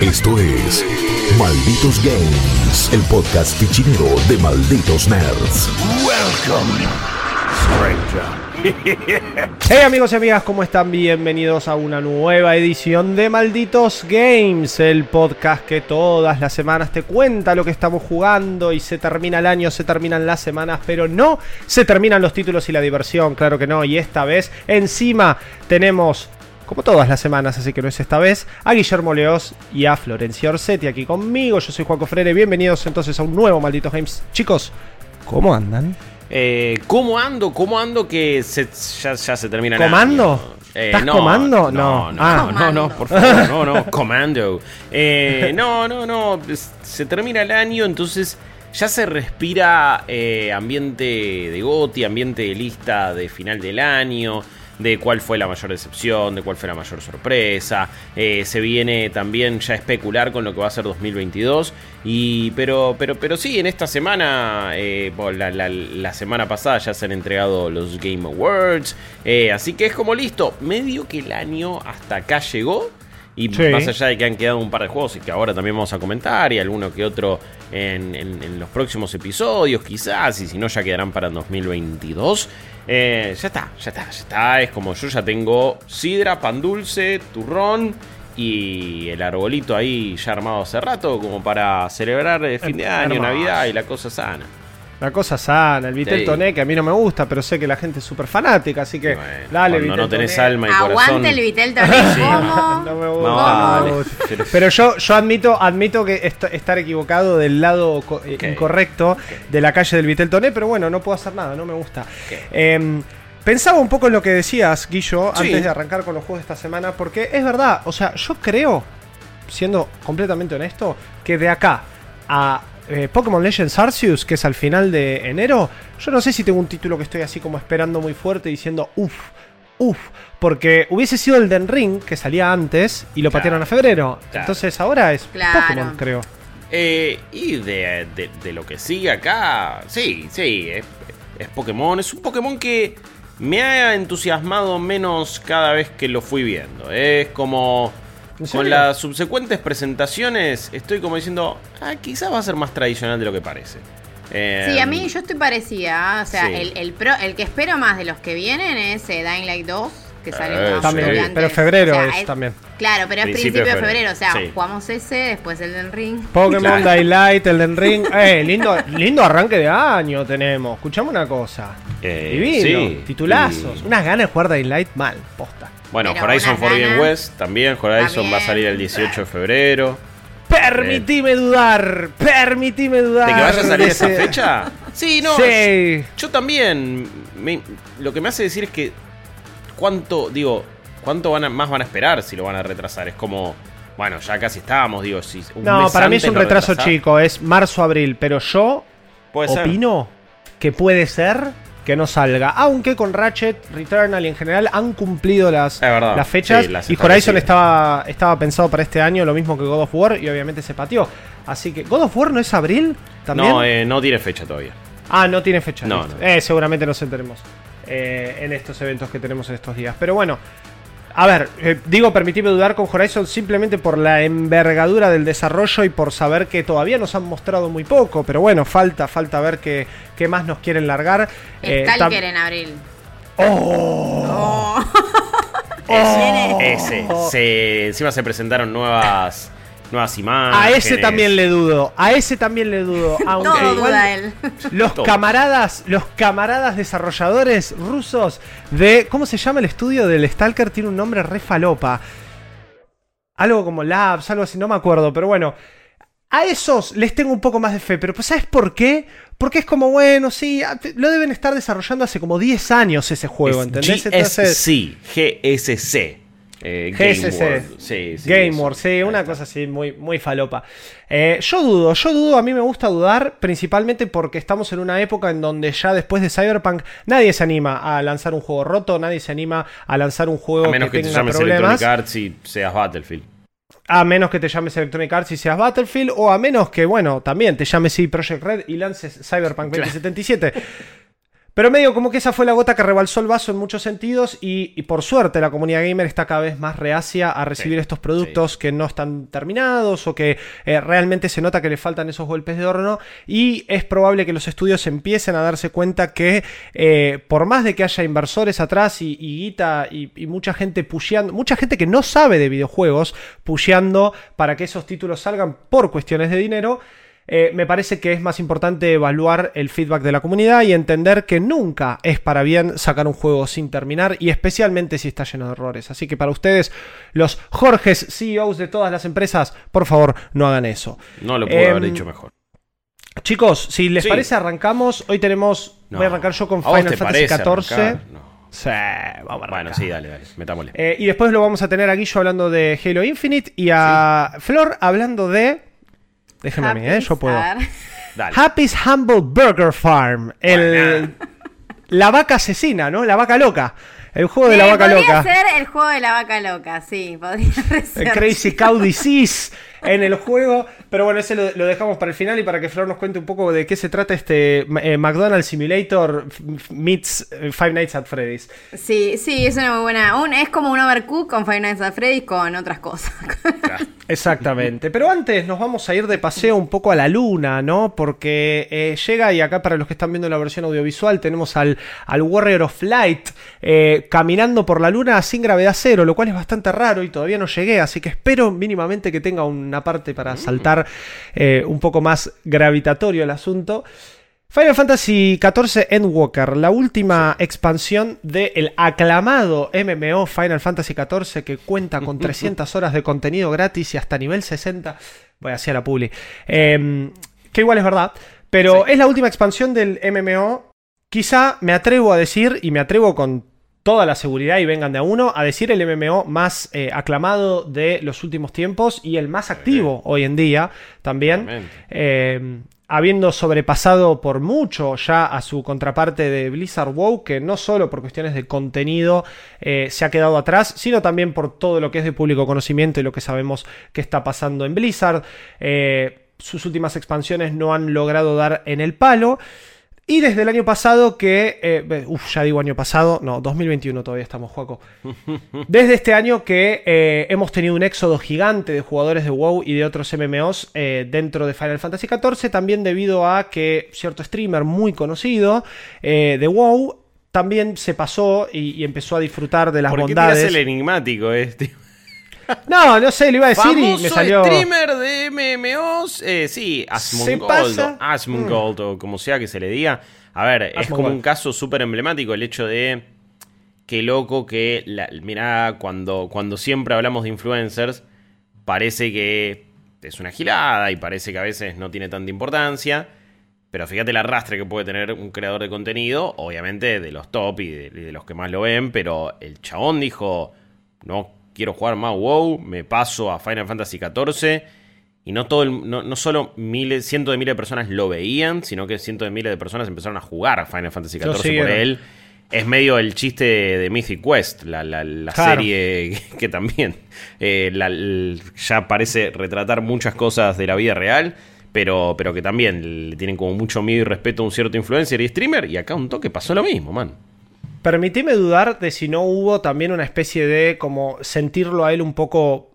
Esto es Malditos Games, el podcast fichinero de Malditos Nerds. Welcome, Hey amigos y amigas, ¿cómo están? Bienvenidos a una nueva edición de Malditos Games, el podcast que todas las semanas te cuenta lo que estamos jugando y se termina el año, se terminan las semanas, pero no se terminan los títulos y la diversión, claro que no, y esta vez encima tenemos como todas las semanas, así que no es esta vez, a Guillermo Leos y a Florencia Orsetti aquí conmigo. Yo soy Juaco Freire, bienvenidos entonces a un nuevo Malditos Games. Chicos, ¿cómo andan? Eh, ¿Cómo ando? ¿Cómo ando que se- ya, ya se termina el ¿Comando? año? Eh, ¿Estás comando? No, No. no, Ah. no, no, por favor, no, no, comando. Eh, no, no, no, se termina el año, entonces ya se respira eh, ambiente de GOTI, ambiente de lista de final del año, de cuál fue la mayor decepción, de cuál fue la mayor sorpresa. Eh, se viene también ya especular con lo que va a ser 2022. Y, pero, pero, pero sí, en esta semana, eh, la- la semana pasada ya se han entregado los Game Awards. eh, así que es como listo, medio que el año hasta acá llegó. Y Sí. más allá de que han quedado un par de juegos y que ahora también vamos a comentar, y alguno que otro en, en- en los próximos episodios, quizás, y si no, ya quedarán para 2022. eh, ya está, ya está, ya está. Es como yo ya tengo sidra, pan dulce, turrón y el arbolito ahí ya armado hace rato, como para celebrar el fin de año. Navidad y la cosa sana. La cosa sana, el Vitel Sí. Toné, que a mí no me gusta, pero sé que la gente es súper fanática, así que Bueno, dale, Vitel no tenés Toné. alma y corazón. Aguante el Vitel Toné. ¿Cómo? No me gusta, No, no. Pero- yo, yo admito, admito que est- estar equivocado del lado eh, incorrecto de la calle del Vitel Toné, pero bueno, no puedo hacer nada, no me gusta. Em, pensaba un poco en lo que decías, Guillo, Sí. antes de arrancar con los juegos de esta semana, porque es verdad, o sea, yo creo, siendo completamente honesto, que de acá a eh, Pokémon Legends Arceus, que es al final de enero, yo no sé si tengo un título que estoy así como esperando muy fuerte diciendo, uff, uff, porque hubiese sido el Den Ring, que salía antes, y lo Claro. patearon a febrero. Claro. Entonces ahora es Claro. Pokémon, creo. Eh, y de, de- de lo que sigue acá, sí, sí, es, es Pokémon. Es un Pokémon que me ha entusiasmado menos cada vez que lo fui viendo. Es como... Con las subsecuentes presentaciones estoy como diciendo, ah, quizás va a ser más tradicional de lo que parece. Eh, Sí, a mí yo estoy parecida. ¿ah? O sea, Sí. el, el, pro- el que espero más de los que vienen es eh, Dying Light 2, que salió Eh, más También, pero febrero O sea, es también. Claro, pero es Principio principio, de febrero. febrero, O sea, sí. jugamos ese, después el del ring. Pokémon Claro. Daylight, Elden Ring. Eh, lindo, lindo arranque de año tenemos. Escuchame una cosa. Eh, Divino, sí, titulazos. y- Unas ganas de jugar Daylight mal, posta. Bueno, Pero Horizon Forbidden. West también. Horizon También. va a salir el 18 de febrero. Permitime dudar, permitime dudar. ¿De que vaya a salir esa fecha? Sí, no. Sí. Yo también. me- lo que me hace decir es que. ¿Cuánto, digo, cuánto van a- más van a esperar si lo van a retrasar? Es como. Bueno, ya casi estábamos, digo. Si un No, mes para mí es un retraso chico, es marzo-abril, pero yo Puede ser. opino que puede ser que no salga. Aunque con Ratchet, Returnal y en general han cumplido las, Es verdad, las fechas. sí, las y Horizon estaba, estaba pensado para este año, lo mismo que God of War, y obviamente se pateó. Así que, ¿God of War no es abril? ¿También? No, eh, no tiene fecha todavía. Ah, no tiene fecha. No, no. Eh, seguramente nos enteremos eh, en estos eventos que tenemos en estos días. Pero bueno, a ver, eh, digo, permitime dudar con Horizon simplemente por la envergadura del desarrollo y por saber que todavía nos han mostrado muy poco. Pero bueno, falta, falta ver qué, qué más nos quieren largar. Eh, Stalker tam- en abril. ¡Oh! Ese, ese. Se, encima se presentaron nuevas, nuevas imágenes. A ese también le dudo, a ese también le dudo. Aunque Todo igual- duda él. Los Todo. camaradas, los camaradas desarrolladores rusos de. ¿Cómo se llama el estudio del Stalker? Tiene un nombre re falopa. Algo como Labs, algo así, no me acuerdo, pero bueno. A esos les tengo un poco más de fe, pero pues ¿sabes por qué? Porque es como, bueno, sí, lo deben estar desarrollando hace como 10 años ese juego, ¿entendés? GSC. GSC. Eh, Game GSC. World. Sí, sí, Game. Wars, sí, una cosa así muy, muy falopa. Eh, yo dudo, yo dudo, a mí me gusta dudar, principalmente porque estamos en una época en donde ya después de Cyberpunk nadie se anima a lanzar un juego roto, nadie se anima a lanzar un juego A menos que, te tenga llames. Electronic Arts y seas Battlefield. A menos que te llames Electronic Arts y seas Battlefield, o a menos que, bueno, también te llames CD Project Red y lances Cyberpunk 2077. Pero medio como que esa fue la gota que rebalsó el vaso en muchos sentidos y, y por suerte la comunidad gamer está cada vez más reacia a recibir Sí, estos productos que no están terminados o que eh, realmente se nota que le faltan esos golpes de horno y es probable que los estudios empiecen a darse cuenta que eh, por más de que haya inversores atrás y, y guita y, y mucha gente pusheando, mucha gente que no sabe de videojuegos pusheando para que esos títulos salgan por cuestiones de dinero, eh, me parece que es más importante evaluar el feedback de la comunidad y entender que nunca es para bien sacar un juego sin terminar y especialmente si está lleno de errores. Así que para ustedes, los Jorges, CEOs de todas las empresas, por favor, no hagan eso. No lo puedo haber Em, dicho mejor. Chicos, si les Sí. parece, arrancamos. Hoy tenemos. No. Voy a arrancar yo con ¿A vos Final Fantasy XIV. Sí, vamos a arrancar. Bueno, sí, dale, dale. Metámosle. Eh, y después lo vamos a tener a Guillo hablando de Halo Infinite y a Flor hablando de. Déjenme a mí, ¿eh? Yo puedo. A ver. Dale. Happy's Humble Burger Farm. El, la vaca asesina, ¿no? La vaca loca. El juego de la Eh, vaca podría loca. ser el juego de la vaca loca, sí, podría ser. El Crazy Cow Disease en el juego. Pero bueno, ese lo, lo dejamos para el final y para que Flor nos cuente un poco de qué se trata este eh, McDonald's Simulator meets eh, Five Nights at Freddy's. Sí, sí, es una muy buena. Un, es como un overcook con Five Nights at Freddy's con otras cosas. Exactamente. Pero antes nos vamos a ir de paseo un poco a la luna, ¿no? Porque eh, llega, y acá para los que están viendo la versión audiovisual, tenemos al, al Warrior of Light eh, caminando por la luna sin gravedad cero, lo cual es bastante raro y todavía no llegué, así que espero mínimamente que tenga una parte para saltar eh, un poco más gravitatorio el asunto. Final Fantasy XIV Endwalker, la última expansión del aclamado MMO Final Fantasy XIV que cuenta con 300 horas de contenido gratis y hasta nivel 60. Voy hacia la publi. Eh, que igual es verdad, pero es la última expansión del MMO. Quizá me atrevo a decir, y me atrevo con toda la seguridad y vengan de a uno, a decir el MMO más eh, aclamado de los últimos tiempos y el más activo hoy en día también. Eh, habiendo sobrepasado por mucho ya a su contraparte de Blizzard WoW, que no solo por cuestiones de contenido eh, se ha quedado atrás, sino también por todo lo que es de público conocimiento y lo que sabemos que está pasando en Blizzard. Sus últimas expansiones no han logrado dar en el palo. Y desde el año pasado que... Eh, uf, ya digo año pasado. No, 2021 todavía estamos, Juaco. Desde este año que eh, hemos tenido un éxodo gigante de jugadores de WoW y de otros MMOs eh, dentro de Final Fantasy XIV, también debido a que cierto streamer muy conocido eh, de WoW también se pasó y, y empezó a disfrutar de las ¿Por qué bondades. el enigmático este? No, no sé, lo iba a decir y me salió... streamer de MMOs. Eh, sí, Asmongold Asmongold o como sea que se le diga. A ver, es como un caso súper emblemático el hecho de. Qué loco que. La, mirá, cuando, cuando siempre hablamos de influencers, parece que es una gilada y parece que a veces no tiene tanta importancia. Pero fíjate el arrastre que puede tener un creador de contenido, obviamente de los top y de, y de los que más lo ven, pero el chabón dijo, no quiero jugar más WoW, me paso a Final Fantasy XIV. Y no, todo el- no, no solo miles, cientos de miles de personas lo veían, sino que cientos de miles de personas empezaron a jugar a Final Fantasy XIV por él. Es medio el chiste de Mythic Quest, la, la- la Claro. serie que también eh, la- ya parece retratar muchas cosas de la vida real, pero, pero que también le tienen como mucho miedo y respeto a un cierto influencer y streamer. Y acá un toque pasó lo mismo, man. Permitime dudar de si no hubo también una especie de como sentirlo a él un poco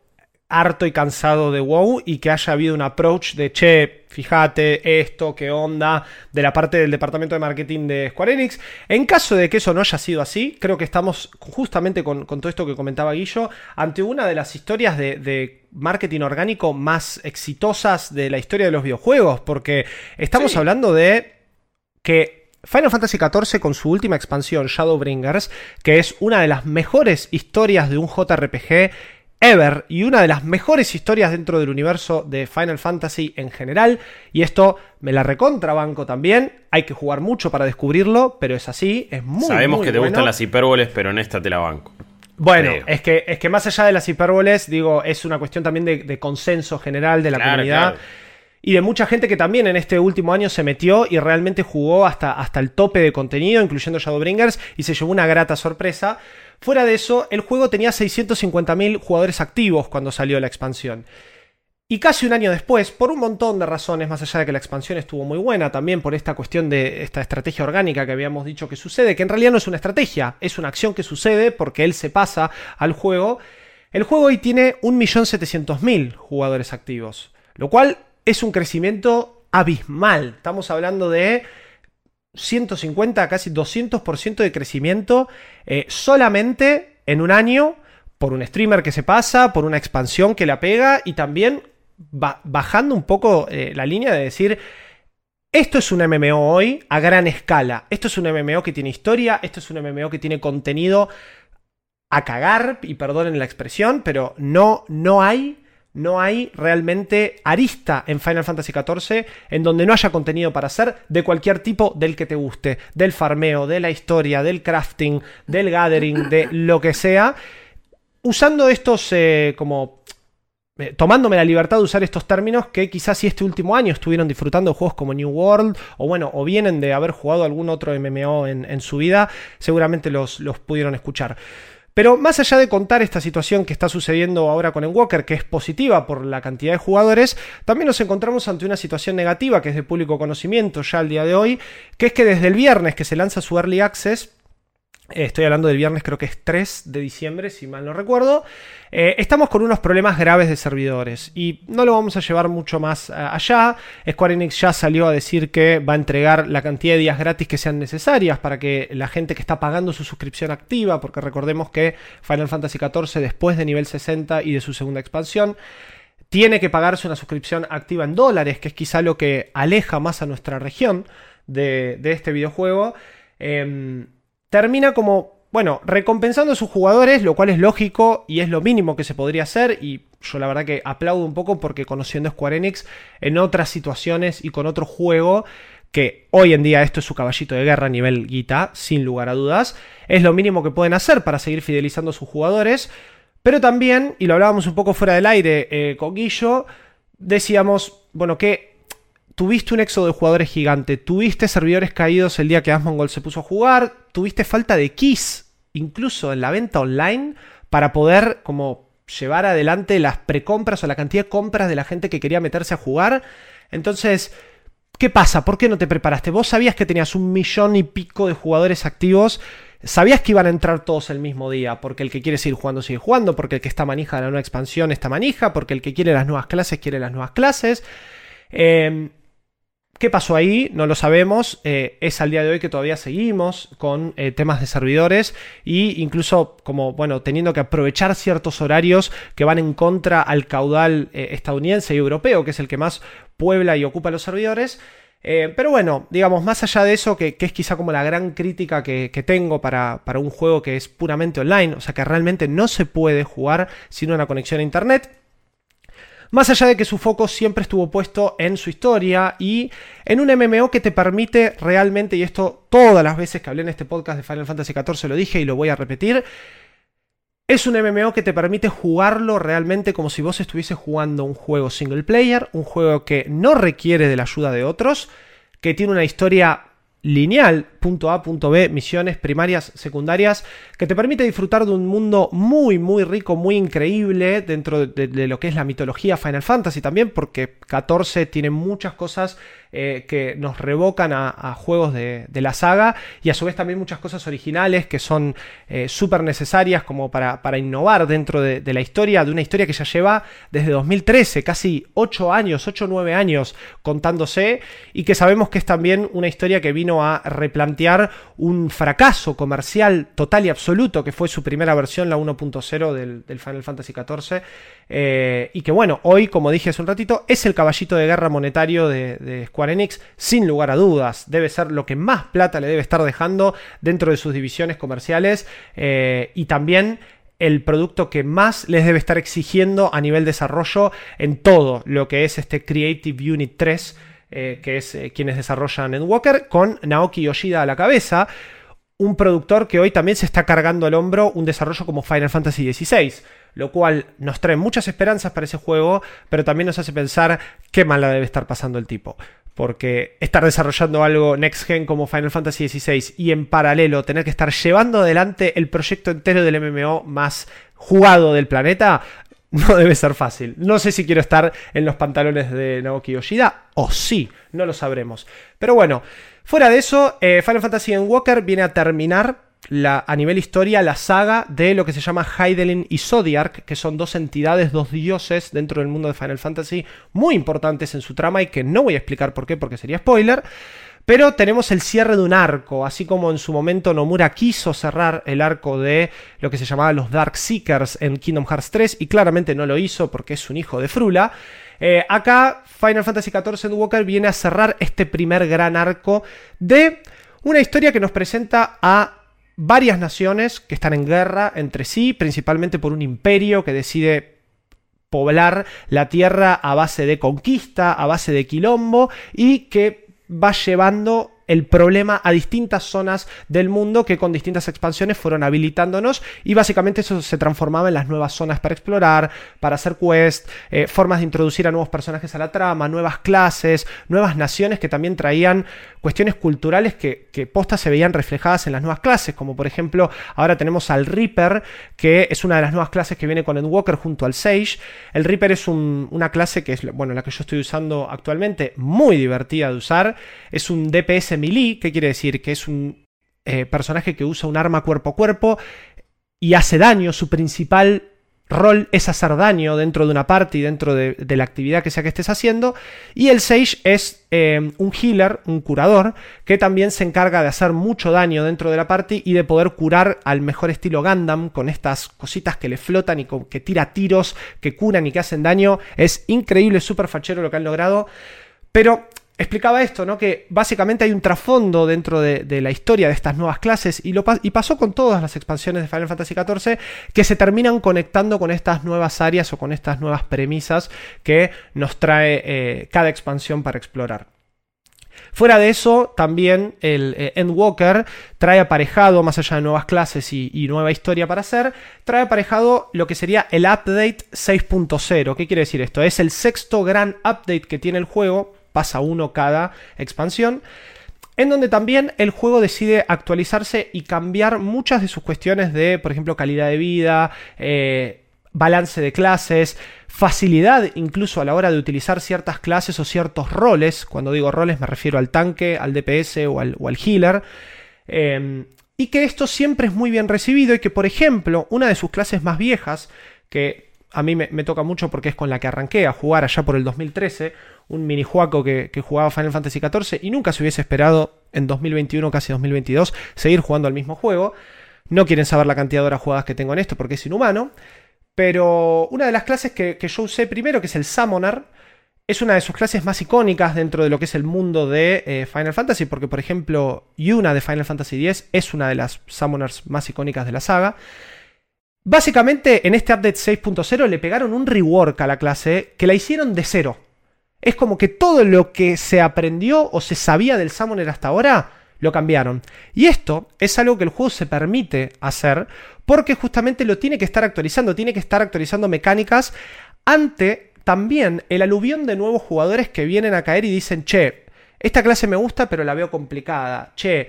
harto y cansado de WoW y que haya habido un approach de che, fíjate esto, qué onda, de la parte del departamento de marketing de Square Enix. En caso de que eso no haya sido así, creo que estamos justamente con, con todo esto que comentaba Guillo, ante una de las historias de, de marketing orgánico más exitosas de la historia de los videojuegos, porque estamos Sí. hablando de que Final Fantasy XIV con su última expansión Shadowbringers, que es una de las mejores historias de un JRPG ever y una de las mejores historias dentro del universo de Final Fantasy en general, y esto me la recontrabanco también, hay que jugar mucho para descubrirlo, pero es así, es muy Sabemos muy que te bueno. gustan las hipérboles, pero en esta te la banco. Bueno, creo. es que, es que más allá de las hipérboles, digo, es una cuestión también de, de consenso general de la Claro, comunidad. claro. Y de mucha gente que también en este último año se metió y realmente jugó hasta, hasta el tope de contenido, incluyendo Shadowbringers, y se llevó una grata sorpresa. Fuera de eso, el juego tenía 650.000 jugadores activos cuando salió la expansión. Y casi un año después, por un montón de razones, más allá de que la expansión estuvo muy buena, también por esta cuestión de esta estrategia orgánica que habíamos dicho que sucede, que en realidad no es una estrategia, es una acción que sucede porque él se pasa al juego. El juego hoy tiene 1.700.000 jugadores activos, lo cual es un crecimiento abismal. Estamos hablando de 150, casi 200% de crecimiento eh, solamente en un año por un streamer que se pasa, por una expansión que la pega y también bajando un poco eh, la línea de decir, esto es un MMO hoy a gran escala, esto es un MMO que tiene historia, esto es un MMO que tiene contenido a cagar, y perdonen la expresión, pero no, no hay no hay realmente arista en Final Fantasy XIV en donde no haya contenido para hacer de cualquier tipo del que te guste, del farmeo, de la historia, del crafting, del gathering, de lo que sea. Usando estos eh, como eh, tomándome la libertad de usar estos términos que quizás si este último año estuvieron disfrutando de juegos como New World o bueno, o vienen de haber jugado algún otro MMO en, su vida, seguramente los, los, pudieron escuchar. Pero más allá de contar esta situación que está sucediendo ahora con Walker, que es positiva por la cantidad de jugadores, también nos encontramos ante una situación negativa que es de público conocimiento ya al día de hoy, que es que desde el viernes que se lanza su Early Access, Estoy hablando del viernes, creo que es 3 de diciembre, si mal no recuerdo. Eh, estamos con unos problemas graves de servidores y no lo vamos a llevar mucho más eh, allá. Square Enix ya salió a decir que va a entregar la cantidad de días gratis que sean necesarias para que la gente que está pagando su suscripción activa, porque recordemos que Final Fantasy XIV después de nivel 60 y de su segunda expansión, tiene que pagarse una suscripción activa en dólares, que es quizá lo que aleja más a nuestra región de, este videojuego. Em, termina como, bueno, recompensando a sus jugadores, lo cual es lógico y es lo mínimo que se podría hacer. Y yo la verdad que aplaudo un poco porque conociendo Square Enix en otras situaciones y con otro juego, que hoy en día esto es su caballito de guerra a nivel guita, sin lugar a dudas, es lo mínimo que pueden hacer para seguir fidelizando a sus jugadores. Pero también, y lo hablábamos un poco fuera del aire eh, con Guillo, decíamos, bueno, que tuviste un éxodo de jugadores gigante, tuviste servidores caídos el día que Asmongold se puso a jugar, tuviste falta de keys, incluso en la venta online, para poder como llevar adelante las precompras o la cantidad de compras de la gente que quería meterse a jugar. Entonces, ¿qué pasa? ¿Por qué no te preparaste? Vos sabías que tenías un millón y pico de jugadores activos. Sabías que iban a entrar todos el mismo día, porque el que quiere seguir jugando sigue jugando, porque el que está manija de la nueva expansión está manija, porque el que quiere las nuevas clases quiere las nuevas clases. Eh, ¿Qué pasó ahí? No lo sabemos. Eh, es al día de hoy que todavía seguimos con eh, temas de servidores e incluso como, bueno, teniendo que aprovechar ciertos horarios que van en contra al caudal eh, estadounidense y europeo, que es el que más puebla y ocupa los servidores. pero bueno, digamos, más allá de eso, que, es quizá como la gran crítica que, que tengo para, para un juego que es puramente online, o sea que realmente no se puede jugar sin una conexión a internet. Más allá de que su foco siempre estuvo puesto en su historia y en un MMO que te permite realmente, y esto todas las veces que hablé en este podcast de Final Fantasy XIV lo dije y lo voy a repetir, es un MMO que te permite jugarlo realmente como si vos estuvieses jugando un juego single player, un juego que no requiere de la ayuda de otros, que tiene una historia lineal, punto A, punto B, misiones primarias, secundarias, que te permite disfrutar de un mundo muy, muy rico, muy increíble dentro de, lo que es la mitología Final Fantasy también, porque 14 tiene muchas cosas eh, que nos revocan a, juegos de, la saga y a su vez también muchas cosas originales que son eh, súper necesarias como para, innovar dentro de, la historia, de una historia que ya lleva desde 2013, casi 8 años, 8 o 9 años contándose y que sabemos que es también una historia que vino a replantear un fracaso comercial total y absoluto que fue su primera versión, la 1.0 del, Final Fantasy XIV. Eh, y que bueno, hoy, como dije hace un ratito, es el caballito de guerra monetario de, de Square Enix, sin lugar a dudas. Debe ser lo que más plata le debe estar dejando dentro de sus divisiones comerciales eh, y también el producto que más les debe estar exigiendo a nivel desarrollo en todo lo que es este Creative Unit 3, eh, que es eh, quienes desarrollan Endwalker, con Naoki Yoshida a la cabeza. Un productor que hoy también se está cargando al hombro un desarrollo como Final Fantasy XVI lo cual nos trae muchas esperanzas para ese juego, pero también nos hace pensar qué mala debe estar pasando el tipo porque estar desarrollando algo next gen como Final Fantasy XVI y en paralelo tener que estar llevando adelante el proyecto entero del MMO más jugado del planeta, no debe ser fácil. No sé si quiero estar en los pantalones de Naoki Yoshida o sí, no lo sabremos. Pero bueno, fuera de eso, eh, Final Fantasy Walker viene a terminar la, a nivel historia la saga de lo que se llama Heidelin y Zodiac, que son dos entidades, dos dioses dentro del mundo de Final Fantasy muy importantes en su trama y que no voy a explicar por qué porque sería spoiler. Pero tenemos el cierre de un arco, así como en su momento Nomura quiso cerrar el arco de lo que se llamaba los Dark Seekers en Kingdom Hearts 3 y claramente no lo hizo porque es un hijo de Frula. Eh, acá Final Fantasy XIV Walker viene a cerrar este primer gran arco de una historia que nos presenta a varias naciones que están en guerra entre sí, principalmente por un imperio que decide poblar la tierra a base de conquista, a base de quilombo y que va llevando el problema a distintas zonas del mundo que con distintas expansiones fueron habilitándonos y básicamente eso se transformaba en las nuevas zonas para explorar, para hacer quest, eh, formas de introducir a nuevos personajes a la trama, nuevas clases, nuevas naciones que también traían cuestiones culturales que, que posta se veían reflejadas en las nuevas clases, como por ejemplo ahora tenemos al Reaper, que es una de las nuevas clases que viene con Endwalker junto al Sage. El Reaper es una clase que es bueno, la que yo estoy usando actualmente, muy divertida de usar, es un DPS melee, ¿qué quiere decir? Que es un eh, personaje que usa un arma cuerpo a cuerpo y hace daño. Su principal rol es hacer daño dentro de una party, dentro de, la actividad que sea que estés haciendo. Y el Sage es eh, un healer, un curador, que también se encarga de hacer mucho daño dentro de la party y de poder curar al mejor estilo Gundam con estas cositas que le flotan y que tira tiros, que curan y que hacen daño. Es increíble, súper fachero lo que han logrado. Pero explicaba esto, ¿no? Que básicamente hay un trasfondo dentro de, la historia de estas nuevas clases y, lo, y pasó con todas las expansiones de Final Fantasy XIV que se terminan conectando con estas nuevas áreas o con estas nuevas premisas que nos trae eh, cada expansión para explorar. Fuera de eso, también el eh, Endwalker trae aparejado, más allá de nuevas clases y, y, nueva historia para hacer, trae aparejado lo que sería el update 6.0. ¿Qué quiere decir esto? Es el sexto gran update que tiene el juego pasa uno cada expansión, en donde también el juego decide actualizarse y cambiar muchas de sus cuestiones de, por ejemplo, calidad de vida, eh, balance de clases, facilidad incluso a la hora de utilizar ciertas clases o ciertos roles. Cuando digo roles me refiero al tanque, al DPS o al, healer. Em, y que esto siempre es muy bien recibido y que, por ejemplo, una de sus clases más viejas, que a mí me, toca mucho porque es con la que arranqué a jugar allá por el 2013, un minijuaco que, que jugaba Final Fantasy XIV y nunca se hubiese esperado en 2021, casi 2022, seguir jugando al mismo juego. No quieren saber la cantidad de horas jugadas que tengo en esto porque es inhumano. Pero una de las clases que, yo usé primero, que es el Summoner, es una de sus clases más icónicas dentro de lo que es el mundo de eh, Final Fantasy, porque por ejemplo Yuna de Final Fantasy X es una de las Summoners más icónicas de la saga. Básicamente en este update 6.0 le pegaron un rework a la clase que la hicieron de cero es como que todo lo que se aprendió o se sabía del Summoner hasta ahora, lo cambiaron. Y esto es algo que el juego se permite hacer porque justamente lo tiene que estar actualizando, tiene que estar actualizando mecánicas ante también el aluvión de nuevos jugadores que vienen a caer y dicen, che, esta clase me gusta pero la veo complicada, che,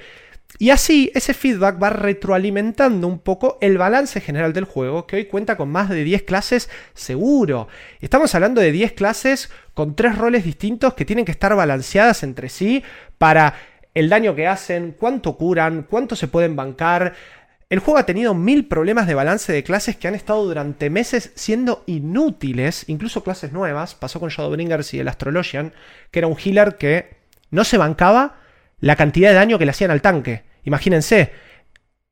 y así ese feedback va retroalimentando un poco el balance general del juego, que hoy cuenta con más de 10 clases seguro. Estamos hablando de 10 clases con tres roles distintos que tienen que estar balanceadas entre sí para el daño que hacen, cuánto curan, cuánto se pueden bancar. El juego ha tenido mil problemas de balance de clases que han estado durante meses siendo inútiles, incluso clases nuevas. Pasó con Shadowbringers y el Astrologian, que era un healer que no se bancaba la cantidad de daño que le hacían al tanque. Imagínense,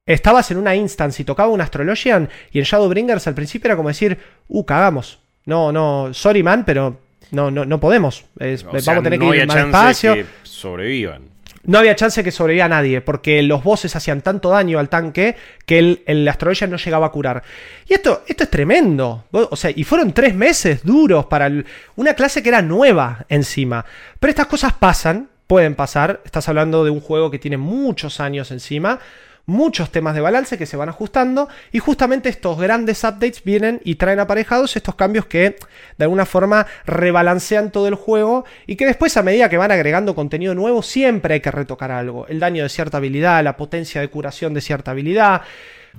estabas en una instance y tocaba un Astrologian y en Shadowbringers al principio era como decir, uh, cagamos. No, no, sorry man, pero no, no, no podemos. vamos a tener que ir más espacio. Que sobrevivan. No había chance que sobreviva nadie, porque los bosses hacían tanto daño al tanque que el, el Astrologian no llegaba a curar. Y esto, esto es tremendo. O sea, y fueron tres meses duros para una clase que era nueva encima. Pero estas cosas pasan pueden pasar. Estás hablando de un juego que tiene muchos años encima, muchos temas de balance que se van ajustando y justamente estos grandes updates vienen y traen aparejados estos cambios que de alguna forma rebalancean todo el juego y que después a medida que van agregando contenido nuevo siempre hay que retocar algo. El daño de cierta habilidad, la potencia de curación de cierta habilidad.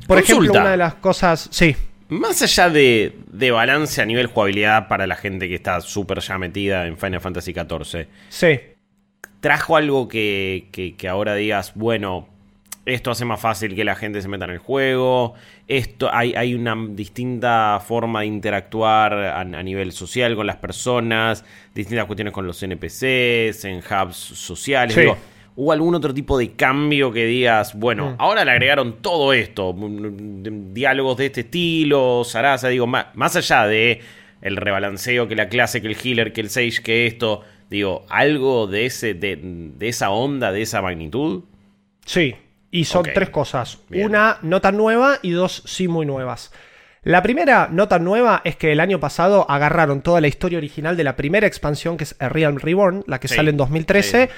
Por ejemplo, una de las cosas... Sí. Más allá de, de balance a nivel jugabilidad para la gente que está súper ya metida en Final Fantasy XIV, Sí. ¿Trajo algo que, que- que ahora digas, bueno, esto hace más fácil que la gente se meta en el juego? Esto, hay, hay una distinta forma de interactuar a, a nivel social con las personas, distintas cuestiones con los NPCs, en hubs sociales. Sí. Digo, ¿Hubo algún otro tipo de cambio que digas, bueno, Mm. ahora le agregaron todo esto, mm, mm, diálogos de este estilo, Sarasa, digo, ma- más, allá de el rebalanceo que la clase, que el healer, que el sage, que esto, digo, algo de ese de, de esa onda, de esa magnitud? Sí, y son tres cosas. Bien. Una no tan nueva y dos sí muy nuevas. La primera no tan nueva es que el año pasado agarraron toda la historia original de la primera expansión, que es A Realm Reborn, la que Sí, sale en 2013,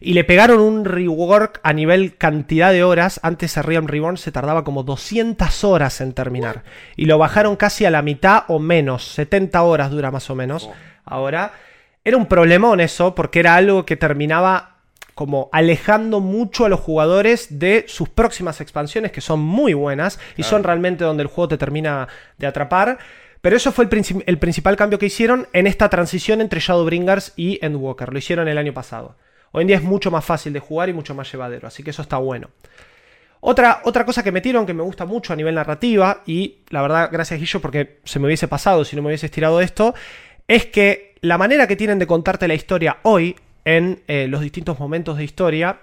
y le pegaron un rework a nivel cantidad de horas. Antes A Realm Reborn se tardaba como 200 horas en terminar. Y lo bajaron casi a la mitad o menos, 70 horas dura más o menos. Oh. Ahora, era un problemón eso, porque era algo que terminaba como alejando mucho a los jugadores de sus próximas expansiones, que son muy buenas y son realmente donde el juego te termina de atrapar. Pero eso fue el, princi- el principal cambio que hicieron en esta transición entre Shadowbringers y Endwalker. Lo hicieron el año pasado. Hoy en día es mucho más fácil de jugar y mucho más llevadero, así que eso está bueno. Otra, otra cosa que metieron que me gusta mucho a nivel narrativa, y la verdad, gracias Guillo, porque se me hubiese pasado si no me hubiese estirado esto, es que la manera que tienen de contarte la historia hoy, en eh, los distintos momentos de historia,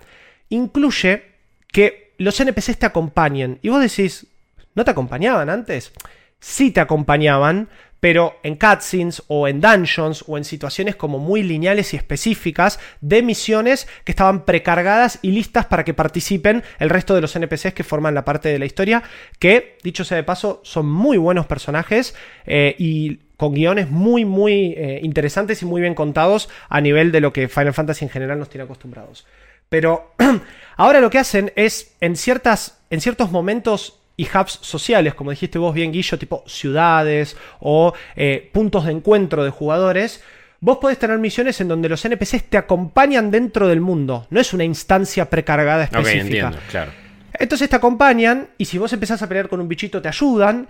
incluye que los NPCs te acompañen. Y vos decís, ¿no te acompañaban antes? Sí te acompañaban, pero en cutscenes o en dungeons o en situaciones como muy lineales y específicas de misiones que estaban precargadas y listas para que participen el resto de los NPCs que forman la parte de la historia, que, dicho sea de paso, son muy buenos personajes eh, y con guiones muy, muy eh, interesantes y muy bien contados a nivel de lo que Final Fantasy en general nos tiene acostumbrados. Pero ahora lo que hacen es, en, ciertas, en ciertos momentos y hubs sociales, como dijiste vos bien, Guillo, tipo ciudades o eh, puntos de encuentro de jugadores, vos podés tener misiones en donde los NPCs te acompañan dentro del mundo. No es una instancia precargada específica. entiendo, claro. Entonces te acompañan y si vos empezás a pelear con un bichito te ayudan.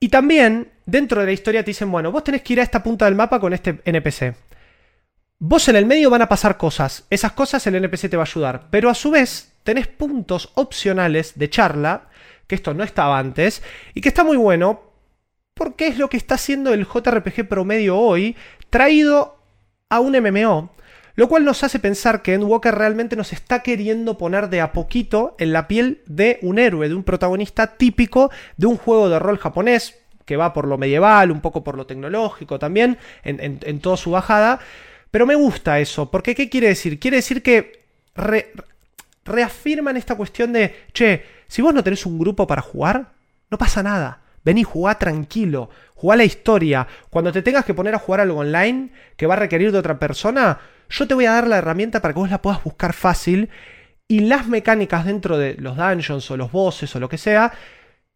Y también dentro de la historia te dicen, bueno, vos tenés que ir a esta punta del mapa con este NPC. Vos en el medio van a pasar cosas. Esas cosas el NPC te va a ayudar. Pero a su vez tenés puntos opcionales de charla, que esto no estaba antes, y que está muy bueno porque es lo que está haciendo el JRPG promedio hoy, traído a un MMO. Lo cual nos hace pensar que Endwalker realmente nos está queriendo poner de a poquito en la piel de un héroe, de un protagonista típico de un juego de rol japonés, que va por lo medieval, un poco por lo tecnológico también, en, en- toda su bajada. Pero me gusta eso, porque ¿qué quiere decir? Quiere decir que re- reafirman esta cuestión de, che, si vos no tenés un grupo para jugar, no pasa nada. Vení, jugá tranquilo, jugá la historia. Cuando te tengas que poner a jugar algo online que va a requerir de otra persona, yo te voy a dar la herramienta para que vos la puedas buscar fácil y las mecánicas dentro de los dungeons o los bosses o lo que sea,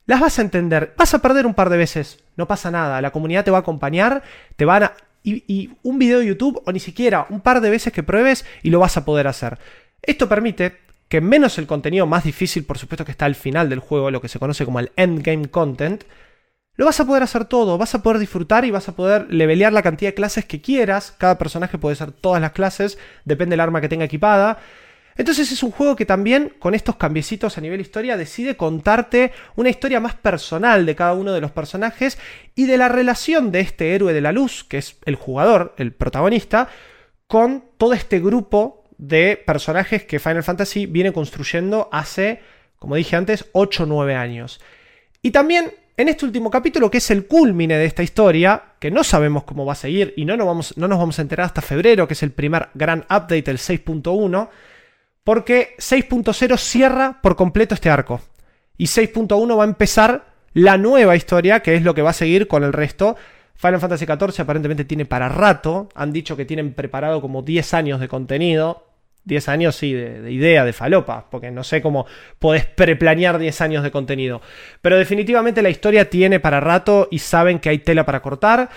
las vas a entender. Vas a perder un par de veces, no pasa nada. La comunidad te va a acompañar, te van a... Y, y un video de YouTube o ni siquiera un par de veces que pruebes y lo vas a poder hacer. Esto permite que menos el contenido más difícil, por supuesto que está al final del juego, lo que se conoce como el endgame content, lo vas a poder hacer todo, vas a poder disfrutar y vas a poder levelear la cantidad de clases que quieras. Cada personaje puede ser todas las clases, depende del arma que tenga equipada. Entonces es un juego que también, con estos cambiecitos a nivel historia, decide contarte una historia más personal de cada uno de los personajes y de la relación de este héroe de la luz, que es el jugador, el protagonista, con todo este grupo de personajes que Final Fantasy viene construyendo hace, como dije antes, 8 o 9 años. Y también en este último capítulo, que es el culmine de esta historia, que no sabemos cómo va a seguir y no nos vamos, no nos vamos a enterar hasta febrero, que es el primer gran update, el 6.1, porque 6.0 cierra por completo este arco. Y 6.1 va a empezar la nueva historia, que es lo que va a seguir con el resto. Final Fantasy XIV aparentemente tiene para rato. Han dicho que tienen preparado como 10 años de contenido. 10 años, sí, de, de idea, de falopa, porque no sé cómo podés preplanear 10 años de contenido. Pero definitivamente la historia tiene para rato y saben que hay tela para cortar.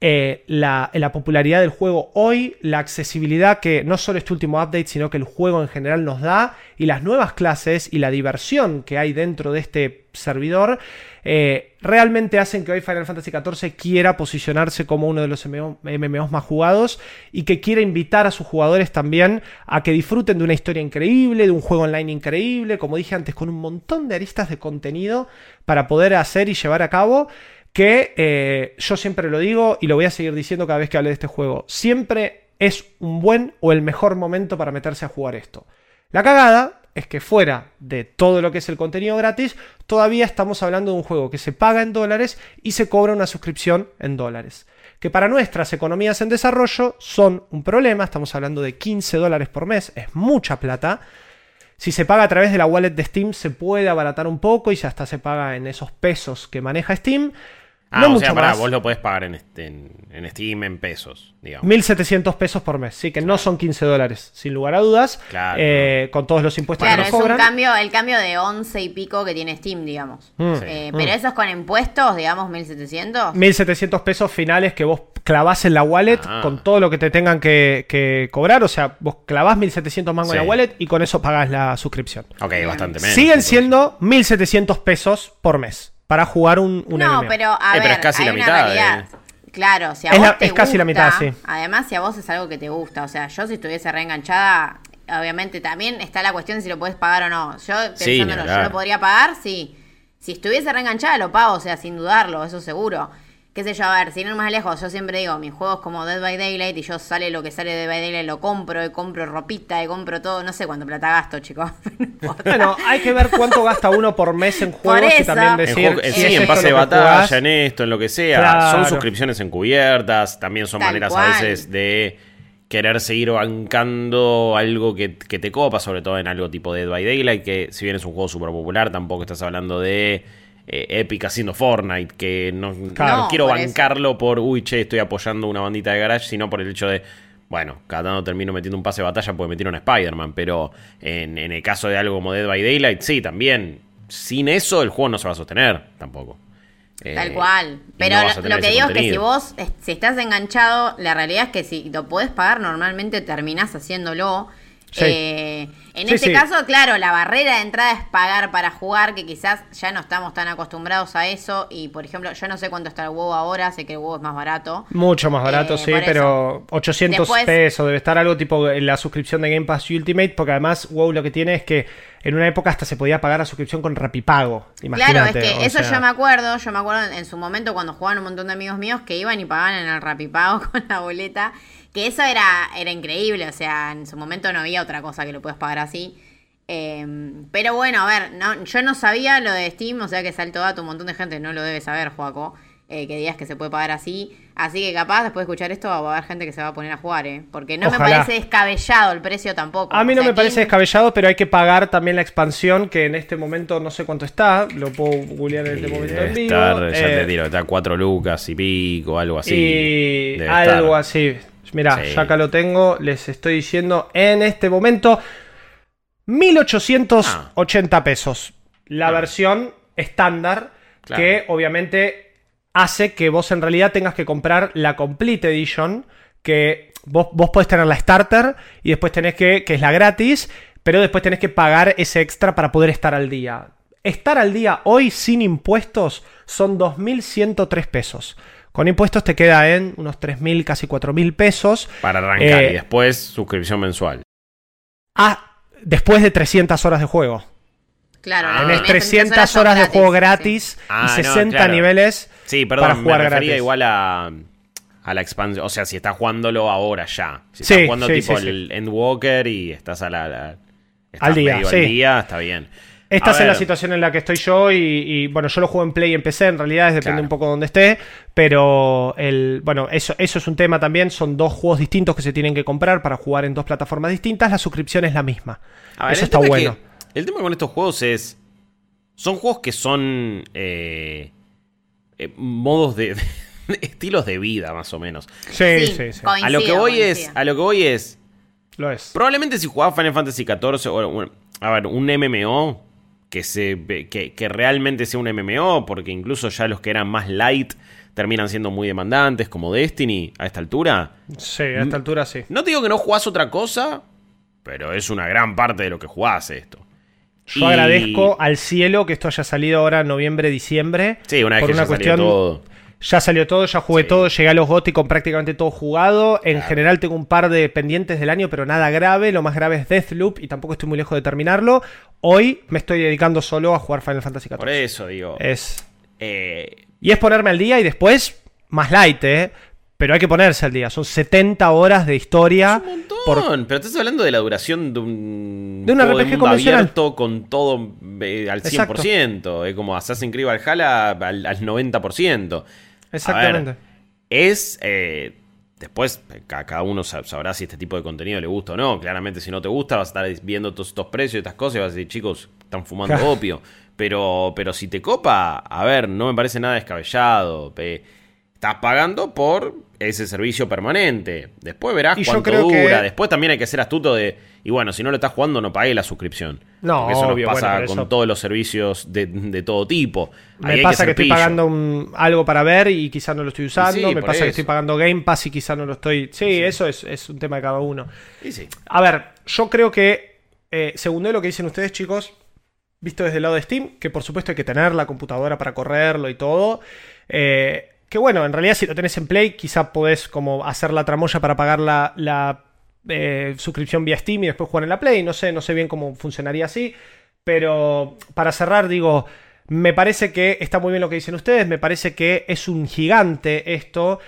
Eh, la, la popularidad del juego hoy, la accesibilidad que no solo este último update, sino que el juego en general nos da, y las nuevas clases y la diversión que hay dentro de este servidor, eh, realmente hacen que hoy Final Fantasy XIV quiera posicionarse como uno de los MMO MMOs más jugados y que quiera invitar a sus jugadores también a que disfruten de una historia increíble, de un juego online increíble, como dije antes, con un montón de aristas de contenido para poder hacer y llevar a cabo que eh, yo siempre lo digo y lo voy a seguir diciendo cada vez que hable de este juego. Siempre es un buen o el mejor momento para meterse a jugar esto. La cagada es que fuera de todo lo que es el contenido gratis, todavía estamos hablando de un juego que se paga en dólares y se cobra una suscripción en dólares. Que para nuestras economías en desarrollo son un problema, estamos hablando de 15 dólares por mes, es mucha plata. Si se paga a través de la wallet de Steam se puede abaratar un poco y hasta se paga en esos pesos que maneja Steam. Ah, no o mucho sea, pará, más. vos lo podés pagar en, este- en, en Steam en pesos, digamos. 1.700 pesos por mes, sí, que no son 15 dólares, sin lugar a dudas, Claro. eh, con todos los impuestos Claro, que es nos un cobran. cambio, el cambio de 11 y pico que tiene Steam, digamos. Mm. Sí. Eh, Pero eso es con impuestos, digamos, 1700. 1.700 pesos finales que vos clavás en la wallet Ah. con todo lo que te tengan que, que cobrar, o sea, vos clavás 1.700 mangos en Sí. la wallet y con eso pagás la suscripción. Ok, bastante menos. Siguen entonces. siendo 1.700 pesos por mes para jugar un, un no, MMO. pero a Eh, ver, pero es casi hay la una mitad, realidad. eh. Claro, si a Es vos la- te es casi la mitad, sí. Además, si a vos es algo que te gusta, o sea, yo si estuviese reenganchada, obviamente también está la cuestión de si lo puedes pagar o no. Yo Sí, pensándolo, yo lo podría pagar, sí. Si estuviese reenganchada lo pago, o sea, sin dudarlo, eso seguro. Qué sé yo, a ver, sin ir más lejos, yo siempre digo, mis juegos como Dead by Daylight y yo sale lo que sale de Dead by Daylight lo compro, y compro ropita, y compro todo, no sé cuánto plata gasto, chicos. No. Bueno, hay que ver cuánto gasta uno por mes en juegos y también En decir juego- si sí, es en pase de batalla, jugás. en esto, en lo que sea. Claro. Son suscripciones encubiertas, también son Tal maneras cual. a veces de querer seguir bancando algo que, que te copa, sobre todo en algo tipo Dead by Daylight, que si bien es un juego súper popular, tampoco estás hablando de eh, Epic haciendo Fortnite, que no, Claro. no quiero por eso. bancarlo por, uy, che, estoy apoyando una bandita de garage, sino por el hecho de, bueno, cada tanto termino metiendo un pase de batalla porque metieron a Spider-Man, pero en, en el caso de algo como Dead by Daylight, sí, también. Sin eso el juego no se va a sostener tampoco. Tal Eh, cual. y Pero no lo, que digo es que si vos, es- si estás enganchado, la realidad es que si lo podés pagar, normalmente terminás haciéndolo. Sí. Eh, en Sí, este sí. caso, claro, la barrera de entrada es pagar para jugar, que quizás ya no estamos tan acostumbrados a eso. Y por ejemplo, yo no sé cuánto está el huevo ahora, sé que el huevo es más barato. Mucho más barato, Eh, sí, pero 800 Después- pesos debe estar algo tipo la suscripción de Game Pass Ultimate, porque además WoW lo que tiene es que en una época hasta se podía pagar la suscripción con Rapipago. Imagínate. Claro, es que eso sea, yo me acuerdo, yo me acuerdo en, en su momento cuando jugaban un montón de amigos míos que iban y pagaban en el Rapipago con la boleta, que eso era, era increíble, o sea, en su momento no había otra cosa que lo puedas pagar así. Eh, pero bueno, a ver, no, yo no sabía lo de Steam, o sea que salto dato, un montón de gente no lo debe saber, Joaco, eh, que digas que se puede pagar así. Así que capaz después de escuchar esto va a haber gente que se va a poner a jugar, ¿eh? Porque no me parece descabellado el precio tampoco. A mí O no sea, me parece ¿quién- descabellado, pero hay que pagar también la expansión, que en este momento no sé cuánto está, lo puedo googlear en este momento debe en vivo. estar, ya eh, te tiro, está 4 lucas y pico, algo así. y algo estar. así. Mira, Sí. ya acá lo tengo, les estoy diciendo en este momento 1880 pesos. La Ah. versión estándar Claro. que obviamente hace que vos en realidad tengas que comprar la Complete Edition, que vos, vos podés tener la Starter y después tenés que, que es la gratis, pero después tenés que pagar ese extra para poder estar al día. Estar al día hoy sin impuestos son 2.103 pesos. Con impuestos te queda en unos 3.000, casi 4.000 pesos. Para arrancar Eh, y después suscripción mensual. Ah, después de 300 horas de juego. Claro, Ah. Tenés primeras 300 son horas de juego sí. gratis Ah, y no, 60 claro. niveles Sí, perdón, para jugar me refería gratis. igual a, a la expansión. O sea, si estás jugándolo ahora ya. Si Sí, estás jugando sí, tipo sí, sí. el Endwalker y estás a la. la- estás Al día, medio sí. al día, está bien. Estás A en la situación en la que estoy yo y, y, bueno, yo lo juego en Play y en PC, en realidad depende Claro. un poco de donde esté, pero el, bueno, eso, eso es un tema también, son dos juegos distintos que se tienen que comprar para jugar en dos plataformas distintas, la suscripción es la misma. Ver, eso está es bueno. que- el tema con estos juegos es. Son juegos que son. eh, eh, modos de, estilos de vida, más o menos. Sí, Sí, sí, sí, coincido, A lo que voy es. A lo que voy es. lo es. Probablemente si jugabas Final Fantasy XIV o bueno, a ver, un MMO, que, se, que, que realmente sea un MMO, porque incluso ya los que eran más light terminan siendo muy demandantes, como Destiny, a esta altura. Sí, a esta altura sí. No te digo que no jugás otra cosa, pero es una gran parte de lo que jugás esto. Yo Y- agradezco al cielo que esto haya salido ahora en noviembre, diciembre. Sí, una vez por que una ya salió cuestión- todo. Ya salió todo, ya jugué Sí. todo, llegué a los GOTY con prácticamente todo jugado. En general tengo un par de pendientes del año, pero nada grave. Lo más grave es Deathloop y tampoco estoy muy lejos de terminarlo. Hoy me estoy dedicando solo a jugar Final Fantasy Por XIV. eso digo. Es... eh, Y es ponerme al día y después más light, ¿eh? Pero hay que ponerse al día. Son 70 horas de historia. un montón. por- Pero estás hablando de la duración de un. De un RPG mundo convencional. abierto con todo eh, al Exacto. 100%. Es como Assassin's Creed Valhalla al, al 90%. Exactamente. Ver, es. eh, después, ca- cada uno sab- sabrá si este tipo de contenido le gusta o no. Claramente, si no te gusta, vas a estar viendo todos estos precios y estas cosas y vas a decir, chicos, están fumando opio. Pero, pero si te copa, a ver, no me parece nada descabellado. Estás pagando por ese servicio permanente. Después verás Y yo cuánto que- dura. Después también hay que ser astuto de. Y bueno, si no lo estás jugando, no pagué la suscripción. No, Porque eso obvio, nos pasa bueno, con eso- todos los servicios de, de todo tipo. Me pasa que, estoy pillo. pagando un- algo para ver y quizás no lo estoy usando. Sí, me pasa que estoy pagando Game Pass y quizás no lo estoy. Sí, eso es, es un tema de cada uno. Sí. A ver, yo creo que, eh, según lo que dicen ustedes, chicos, visto desde el lado de Steam, que por supuesto hay que tener la computadora para correrlo y todo. eh, que bueno, en realidad si lo tenés en Play, quizá podés como hacer la tramoya para pagar la, la, eh, suscripción vía Steam y después jugar en la Play. No sé, no sé bien cómo funcionaría así. Pero para cerrar, digo, me parece que está muy bien lo que dicen ustedes. Me parece que es un gigante esto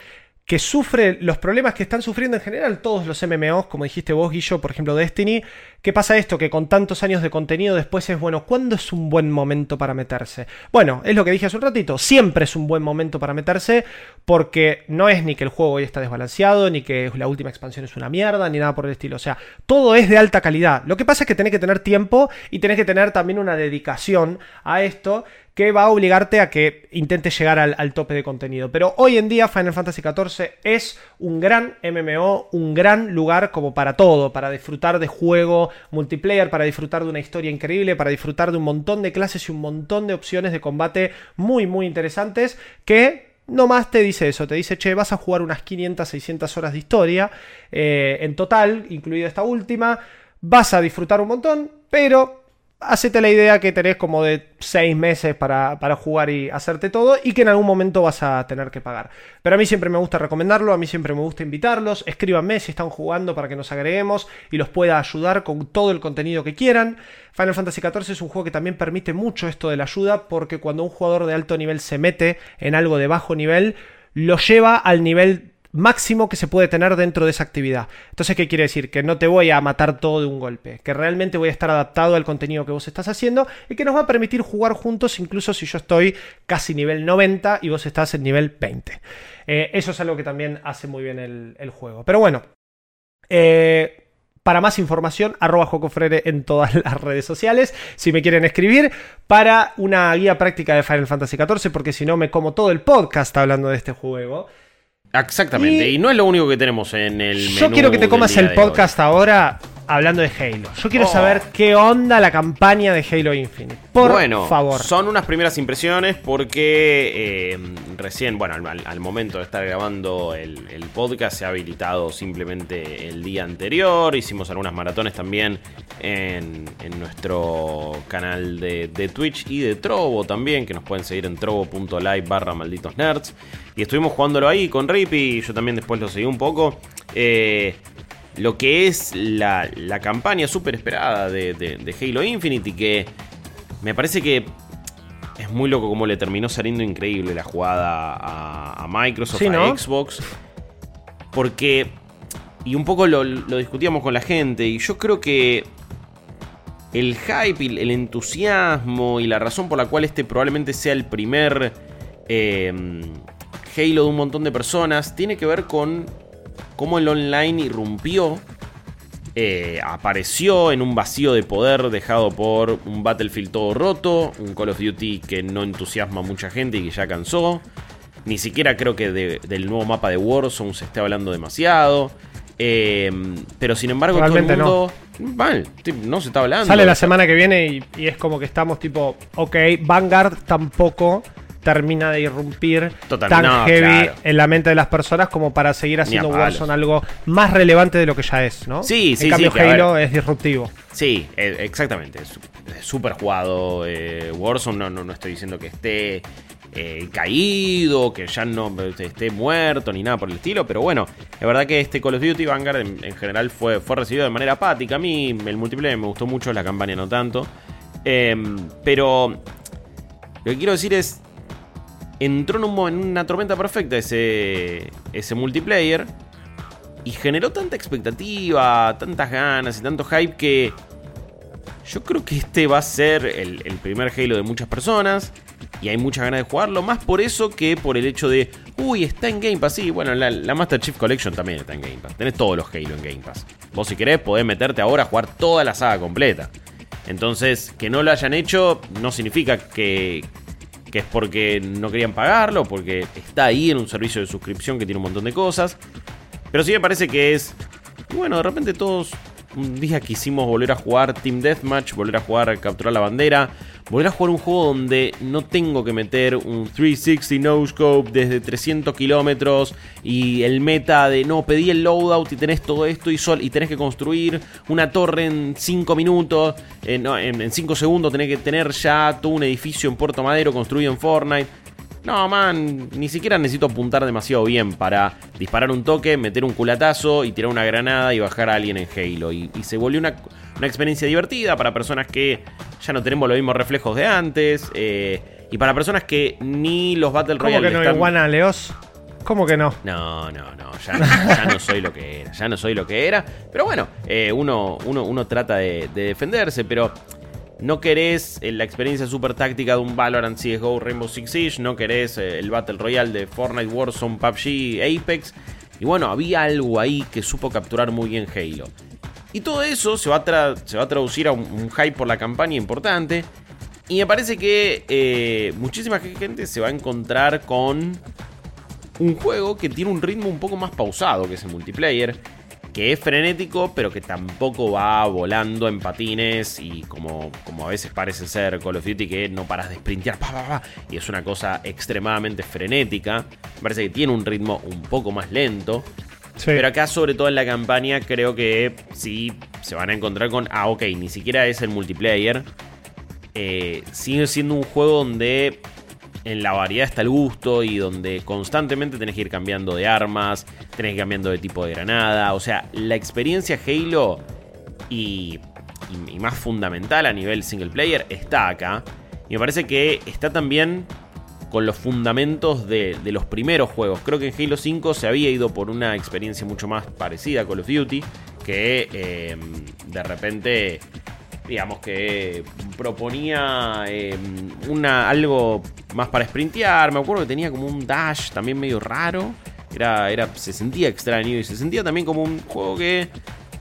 que sufre los problemas que están sufriendo en general todos los MMOs, como dijiste vos, Guillo, por ejemplo, Destiny. ¿Qué pasa esto? Que con tantos años de contenido después es, bueno, ¿cuándo es un buen momento para meterse? Bueno, es lo que dije hace un ratito, siempre es un buen momento para meterse porque no es ni que el juego hoy está desbalanceado, ni que la última expansión es una mierda, ni nada por el estilo. O sea, todo es de alta calidad. Lo que pasa es que tenés que tener tiempo y tenés que tener también una dedicación a esto que va a obligarte a que intentes llegar al, tope de contenido. Pero hoy en día Final Fantasy XIV es un gran MMO, un gran lugar como para todo, para disfrutar de juego multiplayer, para disfrutar de una historia increíble, para disfrutar de un montón de clases y un montón de opciones de combate muy, muy interesantes que no más te dice eso, te dice, che, vas a jugar unas 500, 600 horas de historia eh, en total, incluida esta última, vas a disfrutar un montón, pero hacete la idea que tenés como de 6 meses para, para jugar y hacerte todo y que en algún momento vas a tener que pagar. Pero a mí siempre me gusta recomendarlo, a mí siempre me gusta invitarlos, escríbanme si están jugando para que nos agreguemos y los pueda ayudar con todo el contenido que quieran. Final Fantasy XIV es un juego que también permite mucho esto de la ayuda porque cuando un jugador de alto nivel se mete en algo de bajo nivel, lo lleva al nivel máximo que se puede tener dentro de esa actividad. Entonces, ¿qué quiere decir? Que no te voy a matar todo de un golpe, que realmente voy a estar adaptado al contenido que vos estás haciendo y que nos va a permitir jugar juntos incluso si yo estoy casi nivel 90 y vos estás en nivel 20. Eh, eso es algo que también hace muy bien el, juego. Pero bueno, eh, para más información, arroba Jocofrere en todas las redes sociales. Si me quieren escribir, para una guía práctica de Final Fantasy XIV, porque si no me como todo el podcast hablando de este juego. Exactamente. Y- Y, no es lo único que tenemos en el Yo menú quiero que te comas el de podcast ahora hablando de Halo. Yo quiero Oh. saber qué onda la campaña de Halo Infinite. Por bueno, favor. son unas primeras impresiones porque eh, recién, bueno, al, momento de estar grabando el, el podcast se ha habilitado simplemente el día anterior. Hicimos algunas maratones también en, en nuestro canal de, de Twitch y de Trovo también, que nos pueden seguir en trovo.live barra malditos nerds. Y estuvimos jugándolo ahí con Rippy, yo también después lo seguí un poco. Eh, lo que es la, la campaña súper esperada de, de- de Halo Infinite y que me parece que es muy loco como le terminó saliendo increíble la jugada a, a Microsoft, Sí, ¿no? a Xbox. Porque, y un poco lo, lo discutíamos con la gente, y yo creo que el hype, y el entusiasmo y la razón por la cual este probablemente sea el primer eh, Halo de un montón de personas tiene que ver con cómo el online irrumpió, eh, apareció en un vacío de poder dejado por un Battlefield todo roto, un Call of Duty que no entusiasma a mucha gente y que ya cansó. Ni siquiera creo que de- del nuevo mapa de Warzone se esté hablando demasiado. Eh, pero sin embargo, todo el mundo mal, ti- no se está hablando. Sale la semana que viene y, y es como que estamos tipo, ok, Vanguard tampoco termina de irrumpir Total- tan no, heavy claro. en la mente de las personas como para seguir haciendo. Warzone algo más relevante de lo que ya es, ¿no? Sí, sí, En cambio, sí, Halo es disruptivo. Sí, eh, exactamente. Es súper jugado. eh, Warzone no, no, no estoy diciendo que esté eh, caído, que ya no esté muerto ni nada por el estilo, pero bueno, es verdad que este Call of Duty Vanguard en, en general fue, fue recibido de manera apática. A mí el multiplayer me gustó mucho, la campaña no tanto. Em, pero lo que quiero decir es, entró en, en una tormenta perfecta ese, multiplayer y generó tanta expectativa, tantas ganas y tanto hype que yo creo que este va a ser el, el primer Halo de muchas personas. Y hay muchas ganas de jugarlo. Más por eso que por el hecho de. Uy, está en Game Pass. Sí, bueno, la, la Master Chief Collection también está en Game Pass. Tenés todos los Halo en Game Pass. Vos, si querés, podés meterte ahora a jugar toda la saga completa. Entonces, que no lo hayan hecho no significa que, que es porque no querían pagarlo, porque está ahí en un servicio de suscripción que tiene un montón de cosas. Pero sí me parece que es. Bueno, de repente todos. Un día quisimos volver a jugar Team Deathmatch, volver a jugar Capturar la Bandera, volver a jugar un juego donde no tengo que meter un 360 no scope desde 300 kilómetros y el meta de no pedí el loadout y tenés todo esto y, sol, y tenés que construir una torre en 5 minutos, eh, en 5 segundos tenés que tener ya todo un edificio en Puerto Madero construido en Fortnite. No, man, ni siquiera necesito apuntar demasiado bien para disparar un toque, meter un culatazo y tirar una granada y bajar a alguien en Halo. Y, y se volvió una, una experiencia divertida para personas que ya no tenemos los mismos reflejos de antes. eh, y para personas que ni los Battle ¿Cómo Royale que no, están- Iguana Leos? ¿Cómo que no? no, no, no, ya, ya no soy lo que era, ya no soy lo que era. Pero bueno, eh, uno, uno, uno trata de, de defenderse, pero no querés eh, la experiencia super táctica de un Valorant, CSGO, Rainbow Six Siege, no querés eh, el Battle Royale de Fortnite, Warzone, PUBG, Apex. Y bueno, había algo ahí que supo capturar muy bien Halo. Y todo eso se va a, se va a traducir a un, un hype por la campaña importante. Y me parece que eh, muchísima gente se va a encontrar con un juego que tiene un ritmo un poco más pausado que ese multiplayer, que es frenético, pero que tampoco va volando en patines y como, como a veces parece ser Call of Duty, que no paras de sprintear, pa, pa, pa, y es una cosa extremadamente frenética. Me parece que tiene un ritmo un poco más lento. Sí. Pero acá, sobre todo en la campaña, creo que sí se van a encontrar con. Ah, ok, ni siquiera es el multiplayer. Eh, sigue siendo un juego donde en la variedad está el gusto y donde constantemente tenés que ir cambiando de armas, tenés que ir cambiando de tipo de granada. O sea, la experiencia Halo y, más fundamental a nivel single player está acá. Y me parece que está también con los fundamentos de, de los primeros juegos. Creo que en Halo 5 se había ido por una experiencia mucho más parecida a Call of Duty, que eh, de repente, digamos que proponía eh, una, algo más para sprintear. Me acuerdo que tenía como un dash también medio raro. Era, era, se sentía extraño y se sentía también como un juego que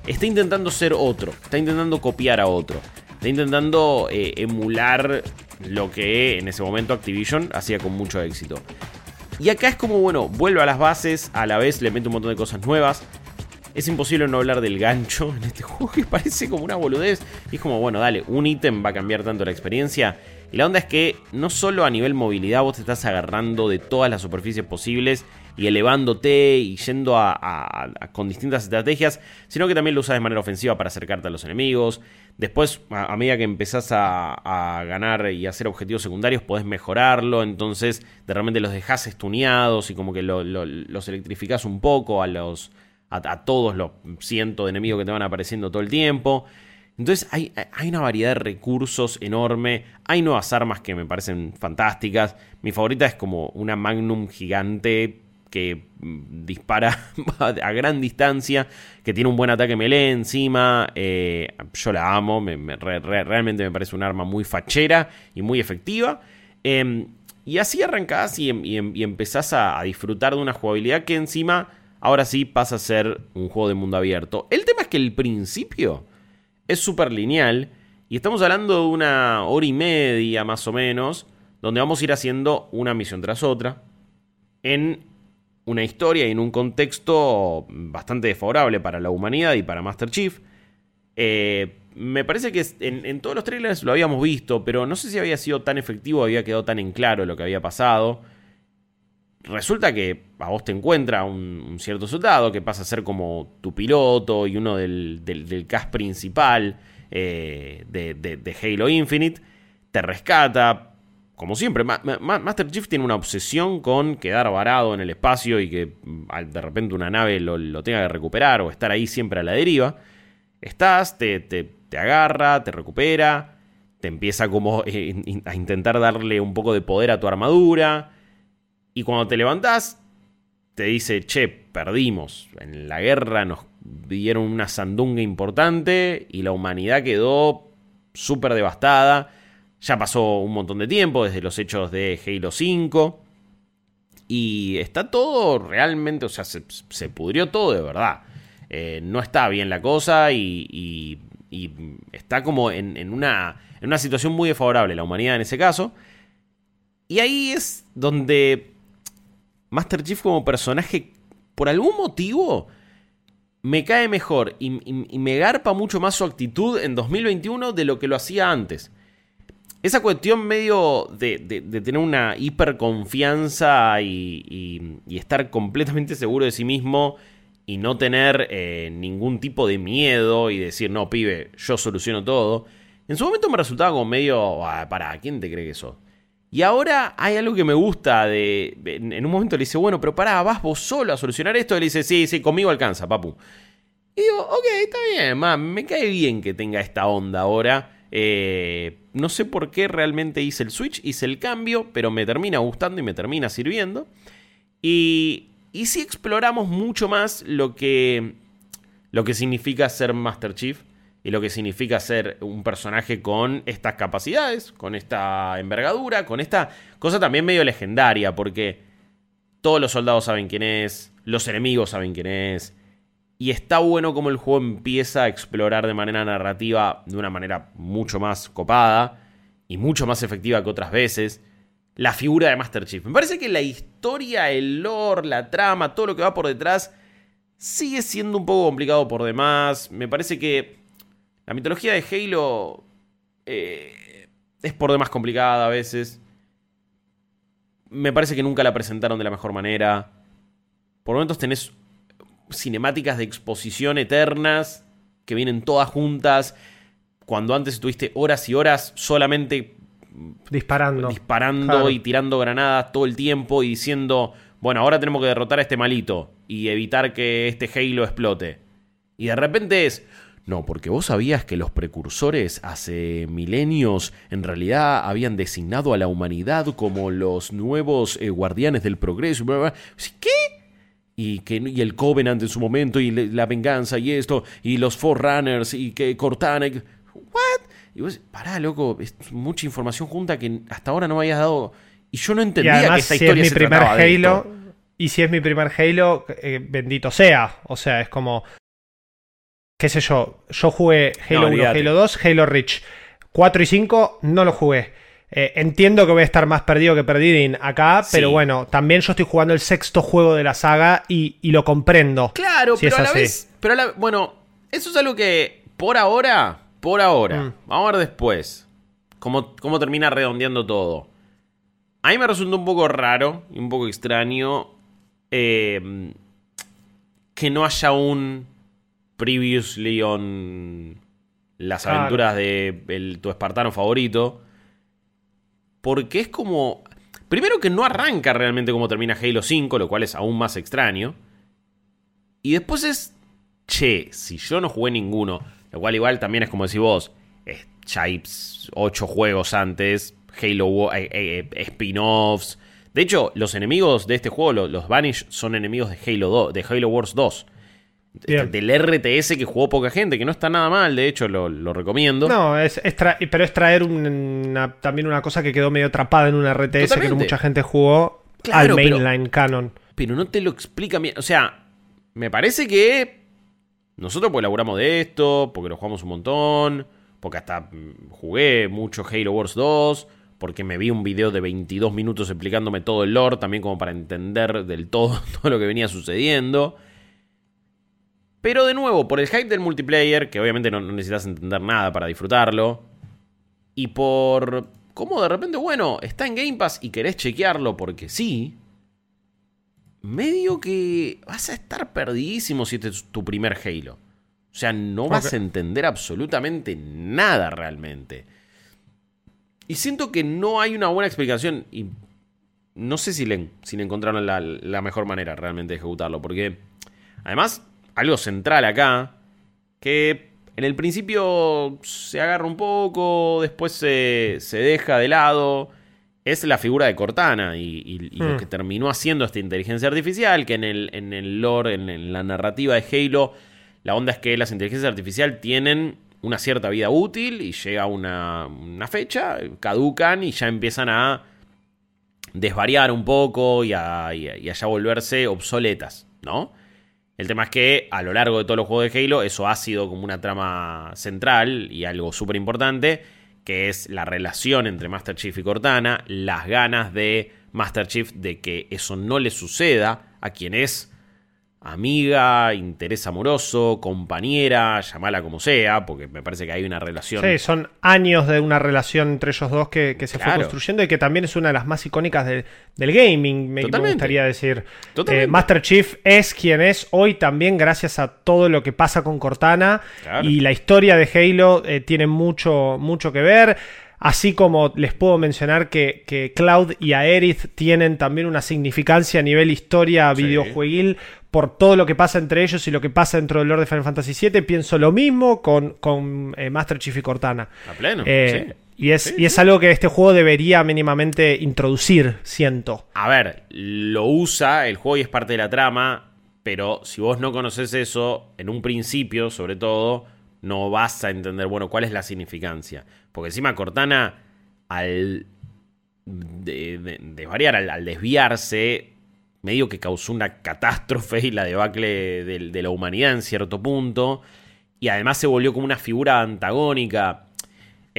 está intentando ser otro, está intentando copiar a otro, está intentando eh, emular lo que en ese momento Activision hacía con mucho éxito. Y acá es como, bueno, vuelve a las bases, a la vez le mete un montón de cosas nuevas. Es imposible no hablar del gancho en este juego que parece como una boludez. Y es como, bueno, dale, un ítem va a cambiar tanto la experiencia. Y la onda es que no solo a nivel movilidad vos te estás agarrando de todas las superficies posibles y elevándote y yendo a, con distintas estrategias, sino que también lo usas de manera ofensiva para acercarte a los enemigos. Después, a, medida que empezás a, ganar y hacer objetivos secundarios, podés mejorarlo. Entonces, de repente los dejás estuneados y como que lo- lo- los electrificás un poco a los. A, todos los cientos de enemigos que te van apareciendo todo el tiempo. Entonces hay, hay una variedad de recursos enorme. Hay nuevas armas que me parecen fantásticas. Mi favorita es como una Magnum gigante que mm, dispara a gran distancia, que tiene un buen ataque melee encima. eh, yo la amo, me- me- re- re- realmente me parece un arma muy fachera y muy efectiva. Em, y así arrancás y, em- em- y empezás a disfrutar de una jugabilidad que encima ahora sí pasa a ser un juego de mundo abierto. El tema es que el principio es súper lineal y estamos hablando de una hora y media más o menos, donde vamos a ir haciendo una misión tras otra en una historia y en un contexto bastante desfavorable para la humanidad y para Master Chief. Eh, me parece que en, en, todos los trailers lo habíamos visto, pero no sé si había sido tan efectivo, había quedado tan en claro lo que había pasado resulta que a vos te encuentra un, cierto soldado que pasa a ser como tu piloto y uno del, del, cast principal eh, de, Halo Infinite, te rescata. Como siempre, Master Chief tiene una obsesión con quedar varado en el espacio y que mm, de repente una nave lo, tenga que recuperar o estar ahí siempre a la deriva. Estás, te, te, agarra, te recupera, te empieza como eh, a intentar darle un poco de poder a tu armadura y cuando te levantás, te dice, che, perdimos. En la guerra nos dieron una sandunga importante y la humanidad quedó súper devastada. Ya pasó un montón de tiempo desde los hechos de Halo 5. Y está todo realmente, o sea, se, pudrió todo de verdad. Eh, no está bien la cosa y, está como en, una, en una situación muy desfavorable la humanidad en ese caso. Y ahí es donde Master Chief como personaje, por algún motivo, me cae mejor y, me garpa mucho más su actitud en 2021 de lo que lo hacía antes. Esa cuestión medio de, tener una hiperconfianza y, estar completamente seguro de sí mismo y no tener eh, ningún tipo de miedo y decir, no, pibe, yo soluciono todo. En su momento me resultaba como medio, ah, para, ¿quién te cree que sos? Y ahora hay algo que me gusta de... En un momento le dice, bueno, pero pará, vas vos solo a solucionar esto. Y le dice, sí, sí, conmigo alcanza, papu. Y digo, ok, está bien, me cae bien que tenga esta onda ahora. Eh, no sé por qué realmente hice el switch, hice el cambio, pero me termina gustando y me termina sirviendo. Y, y si exploramos mucho más lo que, lo que significa ser Master Chief y lo que significa ser un personaje con estas capacidades, con esta envergadura, con esta cosa también medio legendaria, porque todos los soldados saben quién es, los enemigos saben quién es, y está bueno como el juego empieza a explorar de manera narrativa de una manera mucho más copada y mucho más efectiva que otras veces la figura de Master Chief. Me parece que la historia, el lore, la trama, todo lo que va por detrás sigue siendo un poco complicado por demás. Me parece que la mitología de Halo eh, es por demás complicada a veces. Me parece que nunca la presentaron de la mejor manera. Por momentos tenés cinemáticas de exposición eternas que vienen todas juntas. Cuando antes estuviste horas y horas solamente disparando, disparando y tirando granadas todo el tiempo y diciendo, bueno, ahora tenemos que derrotar a este malito y evitar que este Halo explote. Y de repente es, no, porque vos sabías que los precursores hace milenios en realidad habían designado a la humanidad como los nuevos eh, guardianes del progreso. ¿Qué? Y, que, y el Covenant en su momento, y la venganza, y esto, y los Forerunners, y que Cortana. ¿What? Y vos, pará, loco, es mucha información junta que hasta ahora no me habías dado. Y yo no entendía que esta historia es mi primer Halo. Y si es mi primer Halo, eh, bendito sea. O sea, es como qué sé yo, yo jugué Halo 1, Halo 2, Halo Reach. 4 y 5 no lo jugué. Eh, entiendo que voy a estar más perdido que perdido acá, pero bueno, también yo estoy jugando el sexto juego de la saga y, lo comprendo. Claro, pero a la vez. Pero bueno, eso es algo que por ahora, por ahora, mm. vamos a ver después cómo, cómo termina redondeando todo. A mí me resulta un poco raro y un poco extraño eh, que no haya un previously on las aventuras de tu espartano favorito. Porque es como. Primero que no arranca realmente como termina Halo 5, lo cual es aún más extraño. Y después es. Che, si yo no jugué ninguno, lo cual igual también es como decir vos, es, ya hay 8 juegos antes, Halo eh, eh, spin-offs. De hecho, los enemigos de este juego, los, los Vanish, son enemigos de Halo, 2, de Halo Wars 2 del RTS que jugó poca gente, que no está nada mal, de hecho lo, recomiendo. No, es, pero es traer también una cosa que quedó medio atrapada en un RTS que no mucha gente jugó al mainline canon. Pero no te lo explica bien. O sea, me parece que nosotros pues elaboramos de esto, porque lo jugamos un montón, porque hasta mm, jugué mucho Halo Wars 2, porque me vi un video de 22 minutos explicándome todo el lore, también como para entender del todo todo lo que venía sucediendo. Pero de nuevo, por el hype del multiplayer, que obviamente no, no necesitas entender nada para disfrutarlo, y por cómo de repente, bueno, está en Game Pass y querés chequearlo porque sí, medio que vas a estar perdidísimo si este es tu primer Halo. O sea, no vas a entender absolutamente nada realmente. Y siento que no hay una buena explicación. Y no sé si le, si le encontraron la, la mejor manera realmente de ejecutarlo. Porque, además, algo central acá, que en el principio se agarra un poco, después se, se deja de lado, es la figura de Cortana y, y- y lo Hmm. que terminó haciendo esta inteligencia artificial, que en el, en el lore, en, en la narrativa de Halo, la onda es que las inteligencias artificiales tienen una cierta vida útil y llega una, una fecha, caducan y ya empiezan a desvariar un poco y a, y a- y a ya volverse obsoletas, ¿no? El tema es que a lo largo de todos los juegos de Halo eso ha sido como una trama central y algo súper importante, que es la relación entre Master Chief y Cortana, las ganas de Master Chief de que eso no le suceda a quien es amiga, interés amoroso, compañera, llamala como sea, porque me parece que hay una relación Sí, son años de una relación entre ellos dos que, que se fue construyendo y que también es una de las más icónicas de- del gaming, me, me gustaría decir. Eh, Master Chief es quien es hoy también gracias a todo lo que pasa con Cortana Claro. y la historia de Halo eh, tiene mucho, mucho que ver. Así como les puedo mencionar que, que Cloud y Aerith tienen también una significancia a nivel historia Sí. videojueguil por todo lo que pasa entre ellos y lo que pasa dentro del lore de Final Fantasy VII. Pienso lo mismo con, con eh, Master Chief y Cortana. a pleno. Eh, sí. Y, es, Sí, y es algo que este juego debería mínimamente introducir, siento. A ver, lo usa, el juego y es parte de la trama, pero si vos no conoces eso, en un principio, sobre todo, no vas a entender, bueno, cuál es la significancia. Porque encima Cortana, al de, de- desvariar, al, al desviarse, medio que causó una catástrofe y la debacle de, de la humanidad en cierto punto. Y además se volvió como una figura antagónica.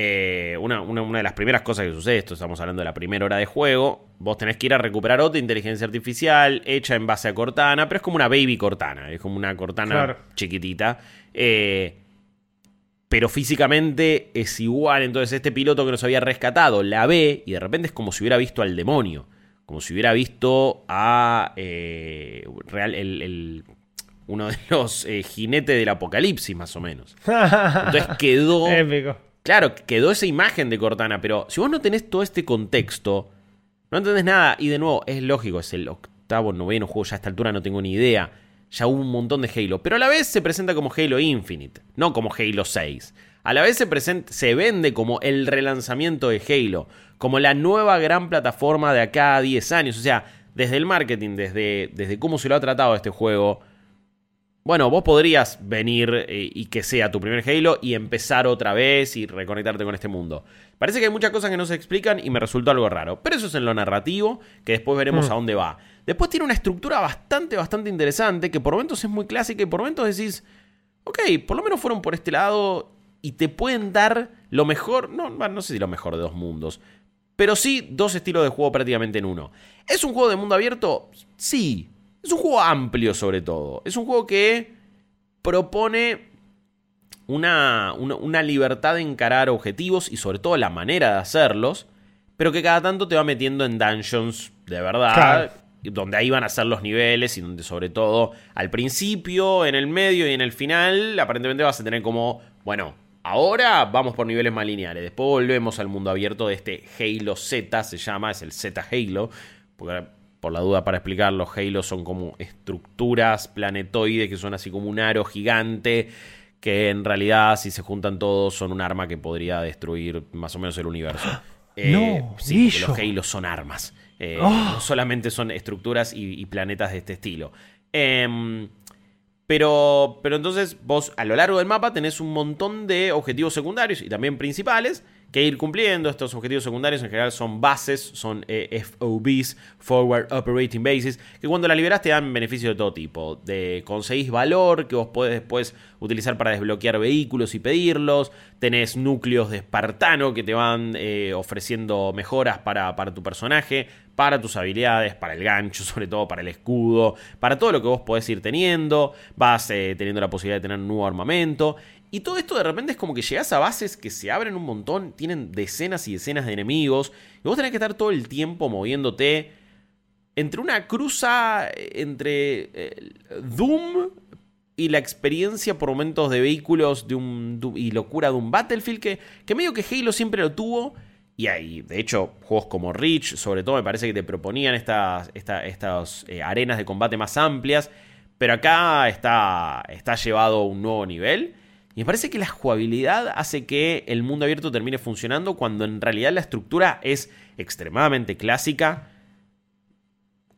Eh, una, una- una de las primeras cosas que sucede, esto estamos hablando de la primera hora de juego, vos tenés que ir a recuperar otra inteligencia artificial hecha en base a Cortana, pero es como una baby Cortana, es como una Cortana Claro. chiquitita. Eh, pero físicamente es igual, entonces este piloto que nos había rescatado la ve y de repente es como si hubiera visto al demonio, como si hubiera visto a eh, real, el, el- uno de los eh, jinetes del apocalipsis más o menos. Entonces quedó... Épico. Claro, quedó esa imagen de Cortana, pero si vos no tenés todo este contexto, no entendés nada. Y de nuevo, es lógico, es el octavo, noveno juego, ya a esta altura no tengo ni idea. Ya hubo un montón de Halo, pero a la vez se presenta como Halo Infinite, no como Halo 6. A la vez se, presenta, se vende como el relanzamiento de Halo, como la nueva gran plataforma de acá a 10 años. O sea, desde el marketing, desde, desde cómo se lo ha tratado este juego, bueno, vos podrías venir eh, y que sea tu primer Halo y empezar otra vez y reconectarte con este mundo. Parece que hay muchas cosas que no se explican y me resultó algo raro. Pero eso es en lo narrativo, que después veremos Mm. a dónde va. Después tiene una estructura bastante, bastante interesante, que por momentos es muy clásica y por momentos decís, ok, por lo menos fueron por este lado y te pueden dar lo mejor, no, no sé si lo mejor de dos mundos, pero sí dos estilos de juego prácticamente en uno. ¿Es un juego de mundo abierto? Sí. Es un juego amplio sobre todo. Es un juego que propone una, una, una libertad de encarar objetivos y sobre todo la manera de hacerlos, pero que cada tanto te va metiendo en dungeons de verdad. Claro. Donde ahí van a ser los niveles y donde sobre todo al principio, en el medio y en el final, aparentemente vas a tener como, bueno, ahora vamos por niveles más lineales. Después volvemos al mundo abierto de este Halo Z, se llama, es el Z Halo. Porque por la duda para explicar, los Halo son como estructuras planetoides que son así como un aro gigante. Que en realidad, si se juntan todos, son un arma que podría destruir más o menos el universo. Eh, No, sí, porque Guillo. los Halo son armas. Eh, Oh. No solamente son estructuras y, y planetas de este estilo. Em, pero, pero entonces vos a lo largo del mapa tenés un montón de objetivos secundarios y también principales que ir cumpliendo. Estos objetivos secundarios en general son bases, son eh, FOBs, Forward Operating Bases, que cuando la liberas te dan beneficios de todo tipo. De conseguís valor que vos podés después utilizar para desbloquear vehículos y pedirlos. Tenés núcleos de espartano que te van eh, ofreciendo mejoras para, para tu personaje, para tus habilidades, para el gancho, sobre todo para el escudo, para todo lo que vos podés ir teniendo. Vas eh, teniendo la posibilidad de tener nuevo armamento. Y todo esto de repente es como que llegas a bases que se abren un montón, tienen decenas y decenas de enemigos, y vos tenés que estar todo el tiempo moviéndote entre una cruza entre eh, Doom y la experiencia por momentos de vehículos de un, y locura de un Battlefield que, que medio que Halo siempre lo tuvo. Y hay, de hecho, juegos como Reach, sobre todo, me parece que te proponían estas, estas eh, arenas de combate más amplias. Pero acá está, está llevado a un nuevo nivel. Y me parece que la jugabilidad hace que el mundo abierto termine funcionando cuando en realidad la estructura es extremadamente clásica.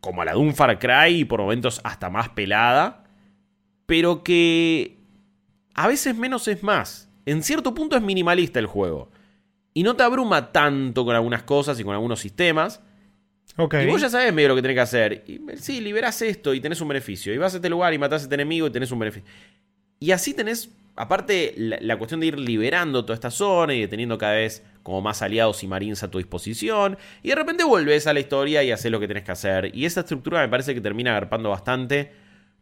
Como la de un Far Cry y por momentos hasta más pelada. Pero que a veces menos es más. En cierto punto es minimalista el juego. Y no te abruma tanto con algunas cosas y con algunos sistemas. Y vos ya sabes medio lo que tenés que hacer. Y, sí, liberás esto y tenés un beneficio. Y vas a este lugar y matás a este enemigo y tenés un beneficio. Y así tenés aparte, la, cuestión de ir liberando toda esta zona y teniendo cada vez como más aliados y marines a tu disposición. Y de repente vuelves a la historia y haces lo que tenés que hacer. Y esa estructura me parece que termina agarpando bastante.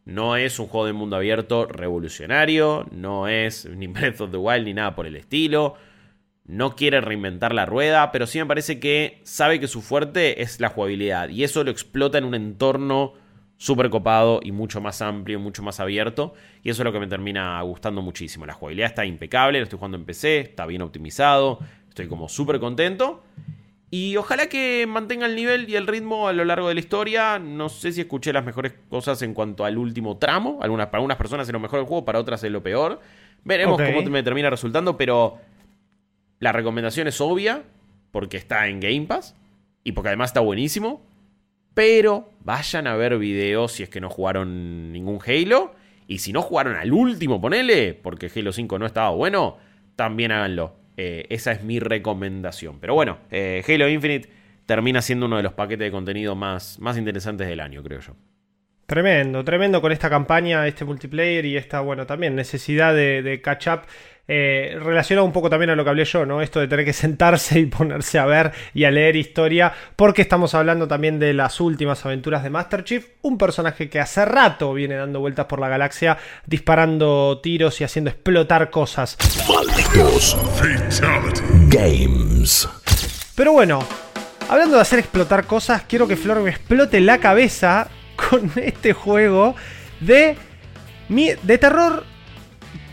No es un juego de mundo abierto revolucionario. No es ni Breath of the Wild ni nada por el estilo. No quiere reinventar la rueda. Pero sí me parece que sabe que su fuerte es la jugabilidad. Y eso lo explota en un entorno súper copado y mucho más amplio, mucho más abierto. Y eso es lo que me termina gustando muchísimo. La jugabilidad está impecable, lo estoy jugando en PC, está bien optimizado, estoy como súper contento. Y ojalá que mantenga el nivel y el ritmo a lo largo de la historia. No sé si escuché las mejores cosas en cuanto al último tramo. Algunas, para algunas personas es lo mejor del juego, para otras es lo peor. Veremos cómo me termina resultando, pero la recomendación es obvia, porque está en Game Pass y porque además está buenísimo. Pero vayan a ver videos si es que no jugaron ningún Halo. Y si no jugaron al último, ponele, porque Halo 5 no estaba bueno, también háganlo. Eh, esa es mi recomendación. Pero bueno, eh, Halo Infinite termina siendo uno de los paquetes de contenido más, más interesantes del año, creo yo. Tremendo, tremendo con esta campaña, este multiplayer y esta, bueno, también necesidad de, catch up. Eh, relacionado un poco también a lo que hablé yo, ¿no? Esto de tener que sentarse y ponerse a ver y a leer historia, porque estamos hablando también de las últimas aventuras de Master Chief, un personaje que hace rato viene dando vueltas por la galaxia, disparando tiros y haciendo explotar cosas. Games. Pero bueno, hablando de hacer explotar cosas, quiero que Flor me explote la cabeza con este juego de, de terror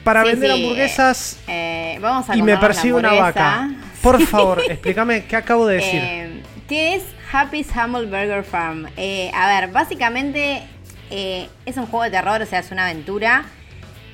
para vender hamburguesas eh, vamos a y me persigue una vaca. Por favor, explícame qué acabo de decir. Eh, ¿Qué es Happy's Humble Burger Farm? Eh, a ver, básicamente es un juego de terror, o sea, es una aventura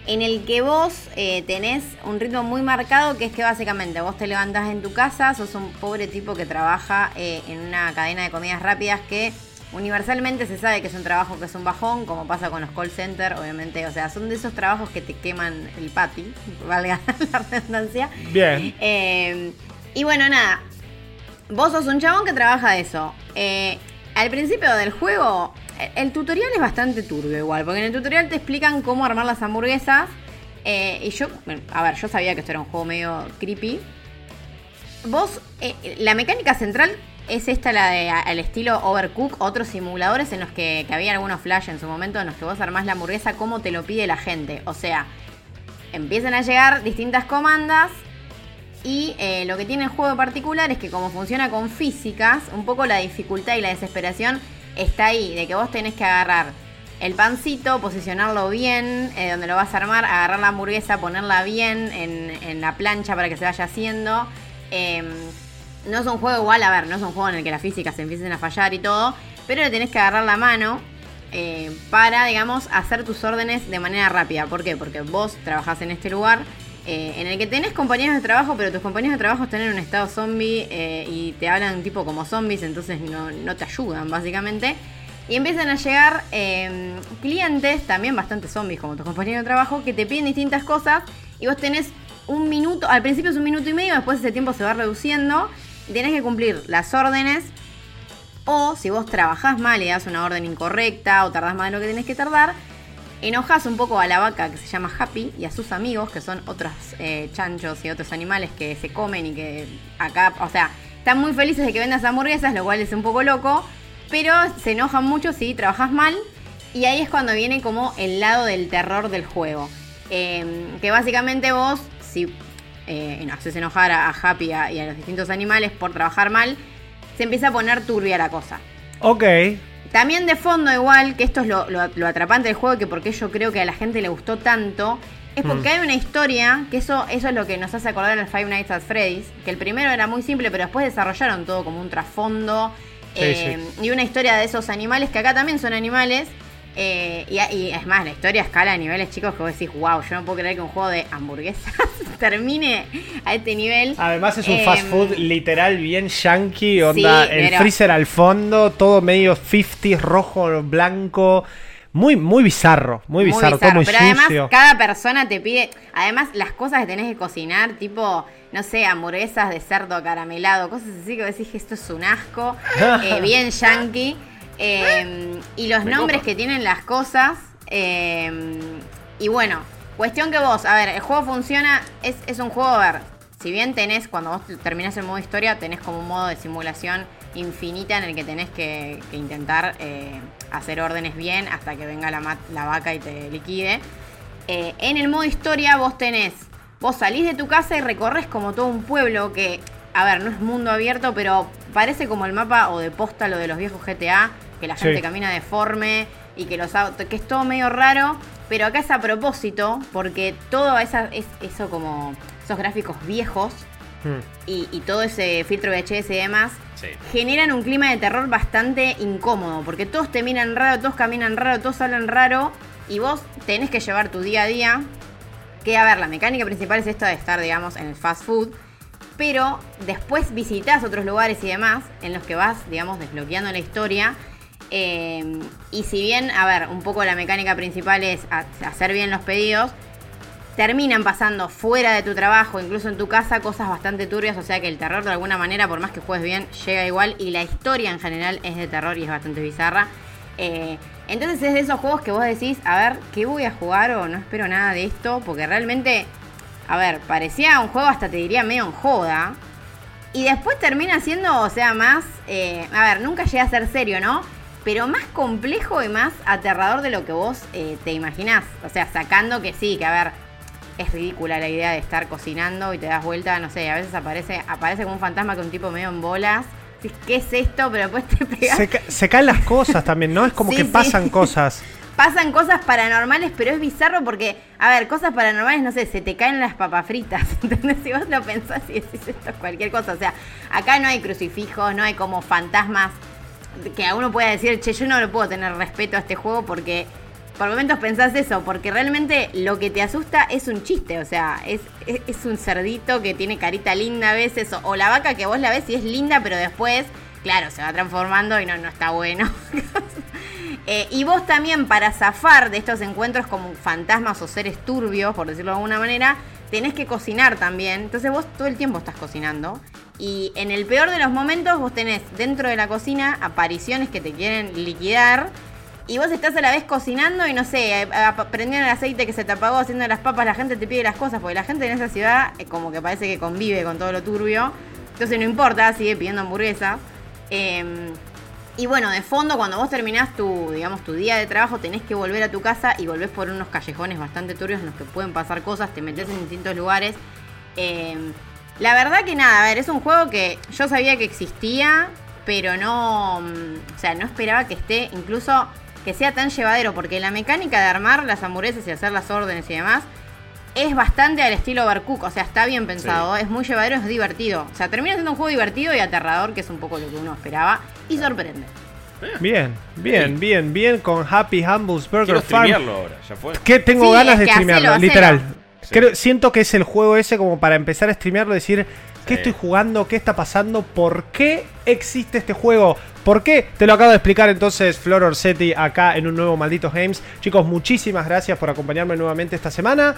en el que vos tenés un ritmo muy marcado, que es que básicamente vos te levantás en tu casa, sos un pobre tipo que trabaja en una cadena de comidas rápidas que Universalmente se sabe que es un trabajo que es un bajón, como pasa con los call centers, obviamente. O sea, son de esos trabajos que te queman el pati, valga la redundancia. Bien. Eh, y bueno, nada. Vos sos un chabón que trabaja de eso. Eh, al principio del juego, el tutorial es bastante turbio igual, porque en el tutorial te explican cómo armar las hamburguesas. Eh, y yo, a ver, yo sabía que esto era un juego medio creepy. Vos, la mecánica central es esta la de al estilo Overcook, otros simuladores en los que, había algunos flash en su momento en los que vos armás la hamburguesa como te lo pide la gente. O sea, empiezan a llegar distintas comandas y eh, lo que tiene el juego particular es que como funciona con físicas, un poco la dificultad y la desesperación está ahí, de que vos tenés que agarrar el pancito, posicionarlo bien, eh, donde lo vas a armar, agarrar la hamburguesa, ponerla bien en, la plancha para que se vaya haciendo. Em, no es un juego igual, a ver, no es un juego en el que las físicas se empiecen a fallar y todo, pero le tenés que agarrar la mano eh, para, digamos, hacer tus órdenes de manera rápida. ¿Por qué? Porque vos trabajás en este lugar eh, en el que tenés compañeros de trabajo, pero tus compañeros de trabajo están en un estado zombie eh, y te hablan tipo como zombies, entonces no, no te ayudan, básicamente. Y empiezan a llegar clientes, también bastante zombies como tus compañeros de trabajo, que te piden distintas cosas y vos tenés un minuto, al principio es un minuto y medio, después ese tiempo se va reduciendo. Tenés que cumplir las órdenes. O si vos trabajás mal y das una orden incorrecta o tardás más de lo que tenés que tardar, enojas un poco a la vaca que se llama Happy y a sus amigos, que son otros eh, chanchos y otros animales que se comen y que acá, o sea, están muy felices de que vendas hamburguesas, lo cual es un poco loco, pero se enojan mucho si trabajas mal. Y ahí es cuando viene como el lado del terror del juego. Em, que básicamente vos, si eh, haces enojar a, Happy y a los distintos animales por trabajar mal, se empieza a poner turbia la cosa. Ok. También de fondo, igual, que esto es lo, atrapante del juego, que porque yo creo que a la gente le gustó tanto, es porque mm. hay una historia, que eso, eso es lo que nos hace acordar al Five Nights at Freddy's, que el primero era muy simple, pero después desarrollaron todo como un trasfondo eh, y una historia de esos animales, que acá también son animales, eh, y, es más, la historia escala a niveles chicos que vos decís, wow, yo no puedo creer que un juego de hamburguesas termine a este nivel. Además es un fast em, food literal bien yankee, onda el freezer al fondo, todo medio 50 rojo, blanco. Muy, muy bizarro, muy bizarro, todo muy Pero además cada persona te pide, además las cosas que tenés que cocinar, tipo, no sé, hamburguesas de cerdo caramelado, cosas así que vos decís que esto es un asco, eh, bien yankee. Em, y los nombres que tienen las cosas. Em, y bueno, cuestión que vos, a ver, el juego funciona, es, un juego, a ver, si bien tenés, cuando vos terminás el modo historia, tenés como un modo de simulación infinita en el que tenés que, intentar eh, hacer órdenes bien hasta que venga la, la vaca y te liquide. Eh, en el modo historia vos tenés, vos salís de tu casa y recorres como todo un pueblo que, a ver, no es mundo abierto, pero parece como el mapa o de posta lo de los viejos GTA, que la gente camina deforme y que los autos, que es todo medio raro, pero acá es a propósito, porque todo esa, es, eso como esos gráficos viejos hmm. y, todo ese filtro VHS y demás, generan un clima de terror bastante incómodo, porque todos te miran raro, todos caminan raro, todos hablan raro, y vos tenés que llevar tu día a día. Que a ver, la mecánica principal es esto de estar, digamos, en el fast food pero después visitas otros lugares y demás en los que vas, digamos, desbloqueando la historia eh, y si bien, a ver, un poco la mecánica principal es hacer bien los pedidos, terminan pasando fuera de tu trabajo, incluso en tu casa, cosas bastante turbias, o sea que el terror de alguna manera, por más que juegues bien, llega igual y la historia en general es de terror y es bastante bizarra. Eh, entonces es de esos juegos que vos decís, a ver, ¿qué voy a jugar o no espero nada de esto? Porque realmente, a ver, parecía un juego hasta te diría medio en joda. Y después termina siendo, o sea, más, eh, a ver, nunca llega a ser serio, ¿no? Pero más complejo y más aterrador de lo que vos eh, te imaginás. O sea, sacando que sí, que a ver, es ridícula la idea de estar cocinando y te das vuelta, no sé, a veces aparece, aparece como un fantasma con un tipo medio en bolas. ¿Qué es esto? Pero después te pegas. Se, caen las cosas también, ¿no? Es como que pasan cosas. Pasan cosas paranormales, pero es bizarro porque, a ver, cosas paranormales, no sé, se te caen las papas fritas. ¿Entendés? Si vos lo pensás y decís esto es cualquier cosa. O sea, acá no hay crucifijos, no hay como fantasmas que a uno pueda decir, che, yo no lo puedo tener respeto a este juego porque por momentos pensás eso, porque realmente lo que te asusta es un chiste, o sea, es, es, un cerdito que tiene carita linda a veces, o, la vaca que vos la ves y es linda, pero después, claro, se va transformando y no, no está bueno. Eh, y vos también, para zafar de estos encuentros como fantasmas o seres turbios, por decirlo de alguna manera, tenés que cocinar también. Entonces vos todo el tiempo estás cocinando. Y en el peor de los momentos vos tenés dentro de la cocina apariciones que te quieren liquidar. Y vos estás a la vez cocinando y no sé, prendiendo el aceite que se te apagó, haciendo las papas, la gente te pide las cosas, porque la gente en esa ciudad eh, como que parece que convive con todo lo turbio. Entonces no importa, sigue pidiendo hamburguesas. Em, y bueno, de fondo, cuando vos terminás tu, digamos, tu día de trabajo, tenés que volver a tu casa y volvés por unos callejones bastante turbios en los que pueden pasar cosas, te metes en distintos lugares. Em, la verdad que nada, a ver, es un juego que yo sabía que existía, pero no, mm, o sea, no esperaba que esté, incluso que sea tan llevadero, porque la mecánica de armar las hamburguesas y hacer las órdenes y demás es bastante al estilo Overcook, o sea, está bien pensado, es muy llevadero, es divertido. O sea, termina siendo un juego divertido y aterrador, que es un poco lo que uno esperaba, y sorprende. Bien, bien, bien, bien con Happy Humbles Burger Farm. ahora, ya fue. Que tengo ganas de streamearlo, literal siento que es el juego ese como para empezar a streamearlo, decir, ¿qué estoy jugando? ¿Qué está pasando? ¿Por qué existe este juego? ¿Por qué? Te lo acabo de explicar entonces Flor Orsetti acá en un nuevo Malditos Games. Chicos, muchísimas gracias por acompañarme nuevamente esta semana.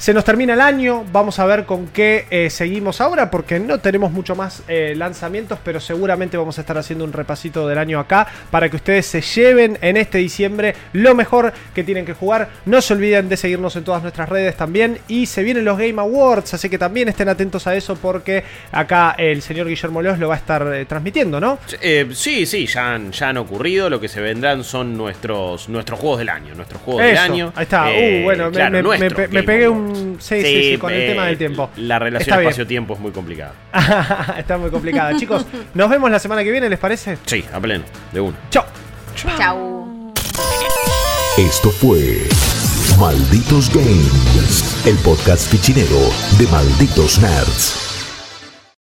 Se nos termina el año, vamos a ver con qué eh, seguimos ahora, porque no tenemos mucho más eh, lanzamientos, pero seguramente vamos a estar haciendo un repasito del año acá para que ustedes se lleven en este diciembre lo mejor que tienen que jugar. No se olviden de seguirnos en todas nuestras redes también y se vienen los Game Awards, así que también estén atentos a eso porque acá el señor Guillermo Leos lo va a estar eh, transmitiendo, ¿no? Eh, sí, sí, ya han, ya han ocurrido. Lo que se vendrán son nuestros, nuestros juegos del año. Nuestros juegos del año. Ahí está. Uh, bueno, me- claro, me, me- nuestros me- me Game pegué Awards. Sí, sí, sí, con el eh, tema del tiempo. La relación espacio-tiempo es muy complicada. Está muy complicada. Chicos, nos vemos la semana que viene, ¿les parece? Sí, a pleno, de uno. Chao. Chau. Esto fue Malditos Games, el podcast fichinero de Malditos Nerds.